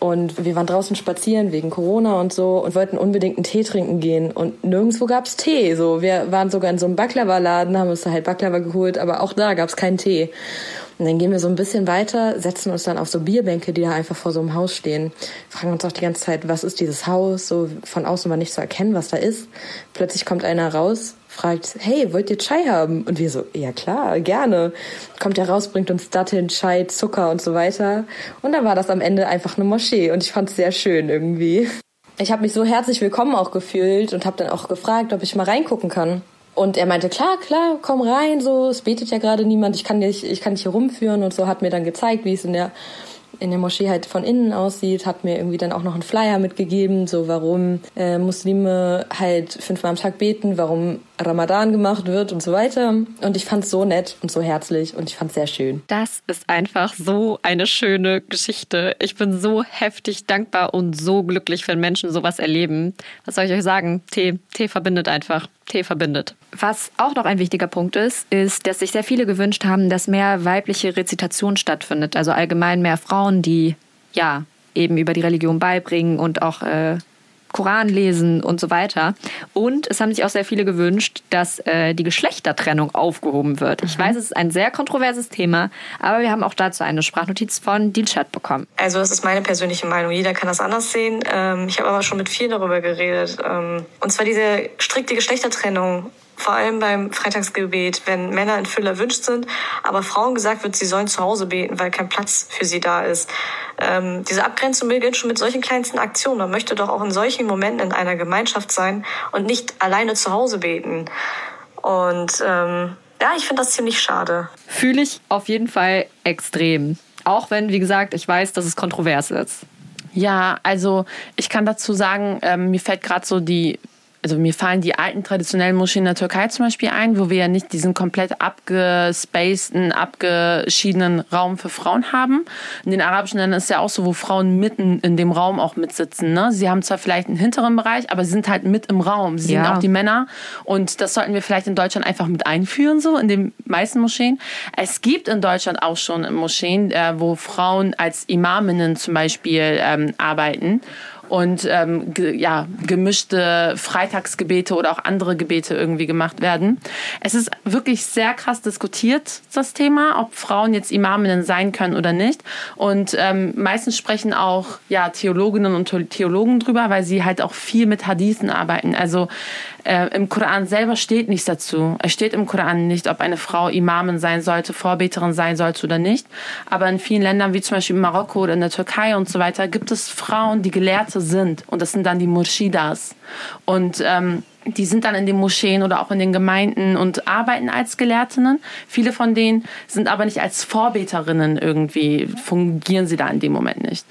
und wir waren draußen spazieren wegen Corona und so und wollten unbedingt einen Tee trinken gehen. Und nirgendwo gab's Tee. So, wir waren sogar in so einem Baklava-Laden, haben uns da halt Baklava geholt, aber auch da gab's keinen Tee. Und dann gehen wir so ein bisschen weiter, setzen uns dann auf so Bierbänke, die da einfach vor so einem Haus stehen, fragen uns auch die ganze Zeit, was ist dieses Haus? So von außen war nicht zu erkennen, was da ist. Plötzlich kommt einer raus, fragt, hey, wollt ihr Chai haben? Und wir so, ja klar, gerne. Kommt er raus, bringt uns Datteln, Chai, Zucker und so weiter. Und dann war das am Ende einfach eine Moschee und ich fand es sehr schön irgendwie. Ich habe mich so herzlich willkommen auch gefühlt und habe dann auch gefragt, ob ich mal reingucken kann. Und er meinte, klar, klar, komm rein, so, es betet ja gerade niemand, ich kann dich, ich kann dich hier rumführen und so, hat mir dann gezeigt, wie es in der in der Moschee halt von innen aussieht, hat mir irgendwie dann auch noch einen Flyer mitgegeben, so warum äh, Muslime halt fünfmal am Tag beten, warum Ramadan gemacht wird und so weiter. Und ich fand es so nett und so herzlich und ich fand es sehr schön. Das ist einfach so eine schöne Geschichte. Ich bin so heftig dankbar und so glücklich, wenn Menschen sowas erleben. Was soll ich euch sagen? Tee, Tee verbindet einfach. Tee verbindet. Was auch noch ein wichtiger Punkt ist, ist, dass sich sehr viele gewünscht haben, dass mehr weibliche Rezitation stattfindet. Also allgemein mehr Frauen, die ja eben über die Religion beibringen und auch äh, Koran lesen und so weiter. Und es haben sich auch sehr viele gewünscht, dass äh, die Geschlechtertrennung aufgehoben wird. Ich mhm. weiß, es ist ein sehr kontroverses Thema, aber wir haben auch dazu eine Sprachnotiz von Dilchat bekommen. Also das ist meine persönliche Meinung. Jeder kann das anders sehen. Ähm, ich habe aber schon mit vielen darüber geredet. Ähm, und zwar diese strikte Geschlechtertrennung vor allem beim Freitagsgebet, wenn Männer in Fülle erwünscht sind, aber Frauen gesagt wird, sie sollen zu Hause beten, weil kein Platz für sie da ist. Ähm, diese Abgrenzung beginnt schon mit solchen kleinsten Aktionen. Man möchte doch auch in solchen Momenten in einer Gemeinschaft sein und nicht alleine zu Hause beten. Und ähm, ja, ich finde das ziemlich schade. Fühle ich auf jeden Fall extrem. Auch wenn, wie gesagt, ich weiß, dass es kontrovers ist. Ja, also ich kann dazu sagen, ähm, mir fällt gerade so die also mir fallen die alten traditionellen Moscheen in der Türkei zum Beispiel ein, wo wir ja nicht diesen komplett abgespaceden, abgeschiedenen Raum für Frauen haben. In den arabischen Ländern ist es ja auch so, wo Frauen mitten in dem Raum auch mitsitzen. Ne? Sie haben zwar vielleicht einen hinteren Bereich, aber sie sind halt mit im Raum. Sie ja. sind auch die Männer. Und das sollten wir vielleicht in Deutschland einfach mit einführen, so in den meisten Moscheen. Es gibt in Deutschland auch schon Moscheen, äh, wo Frauen als Imaminnen zum Beispiel ähm, arbeiten und ähm, ge ja, gemischte Freitagsgebete oder auch andere Gebete irgendwie gemacht werden. Es ist wirklich sehr krass diskutiert, das Thema, ob Frauen jetzt Imaminnen sein können oder nicht. Und ähm, meistens sprechen auch ja, Theologinnen und Theologen drüber, weil sie halt auch viel mit Hadithen arbeiten. Also äh, Im Koran selber steht nichts dazu. Es steht im Koran nicht, ob eine Frau Imamin sein sollte, Vorbeterin sein sollte oder nicht. Aber in vielen Ländern, wie zum Beispiel in Marokko oder in der Türkei und so weiter, gibt es Frauen, die Gelehrte sind. Und das sind dann die Murshidas. Und ähm, die sind dann in den Moscheen oder auch in den Gemeinden und arbeiten als Gelehrtinnen. Viele von denen sind aber nicht als Vorbeterinnen irgendwie, fungieren sie da in dem Moment nicht.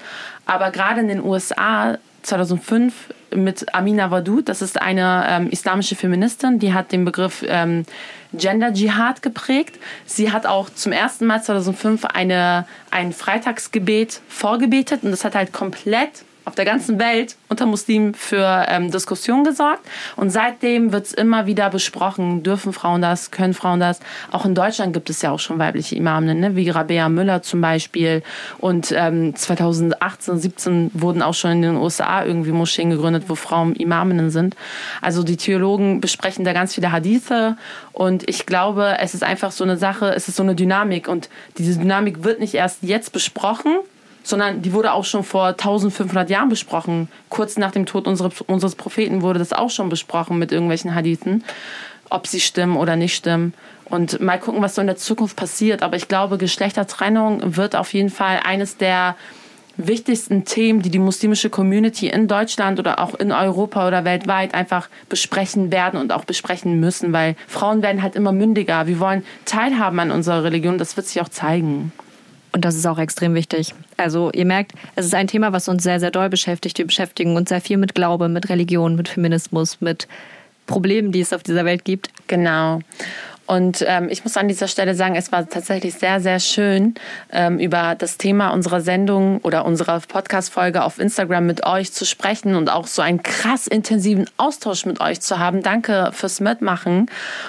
Aber gerade in den USA 2005 mit Amina Wadud. Das ist eine ähm, islamische Feministin, die hat den Begriff ähm, Gender Jihad geprägt. Sie hat auch zum ersten Mal 2005 eine, ein Freitagsgebet vorgebetet und das hat halt komplett auf der ganzen Welt unter Muslimen für ähm, Diskussionen gesorgt. Und seitdem wird es immer wieder besprochen, dürfen Frauen das, können Frauen das. Auch in Deutschland gibt es ja auch schon weibliche Imaminnen, ne? wie Rabea Müller zum Beispiel. Und ähm, 2018, 17 wurden auch schon in den USA irgendwie Moscheen gegründet, wo Frauen Imaminnen sind. Also die Theologen besprechen da ganz viele Hadithe. Und ich glaube, es ist einfach so eine Sache, es ist so eine Dynamik. Und diese Dynamik wird nicht erst jetzt besprochen, sondern die wurde auch schon vor 1500 Jahren besprochen. Kurz nach dem Tod unseres, unseres Propheten wurde das auch schon besprochen mit irgendwelchen Hadithen, ob sie stimmen oder nicht stimmen. Und mal gucken, was so in der Zukunft passiert. Aber ich glaube, Geschlechtertrennung wird auf jeden Fall eines der wichtigsten Themen, die die muslimische Community in Deutschland oder auch in Europa oder weltweit einfach besprechen werden und auch besprechen müssen, weil Frauen werden halt immer mündiger. Wir wollen teilhaben an unserer Religion, das wird sich auch zeigen. Und das ist auch extrem wichtig. Also ihr merkt, es ist ein Thema, was uns sehr, sehr doll beschäftigt. Wir beschäftigen uns sehr viel mit Glaube, mit Religion, mit Feminismus, mit Problemen, die es auf dieser Welt gibt. Genau. Und ähm, ich muss an dieser Stelle sagen, es war tatsächlich sehr, sehr schön, ähm, über das Thema unserer Sendung oder unserer Podcast-Folge auf Instagram mit euch zu sprechen und auch so einen krass intensiven Austausch mit euch zu haben. Danke fürs Mitmachen.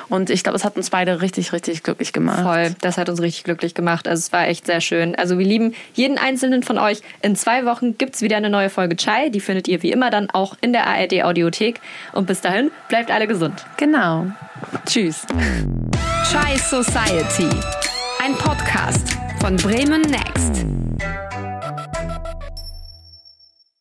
Und ich glaube, es hat uns beide richtig, richtig glücklich gemacht. Voll, das hat uns richtig glücklich gemacht. Also es war echt sehr schön. Also wir lieben jeden einzelnen von euch. In zwei Wochen gibt's wieder eine neue Folge Chai. Die findet ihr wie immer dann auch in der ARD Audiothek. Und bis dahin, bleibt alle gesund. Genau. Tschüss. Chai Society, ein Podcast von Bremen Next.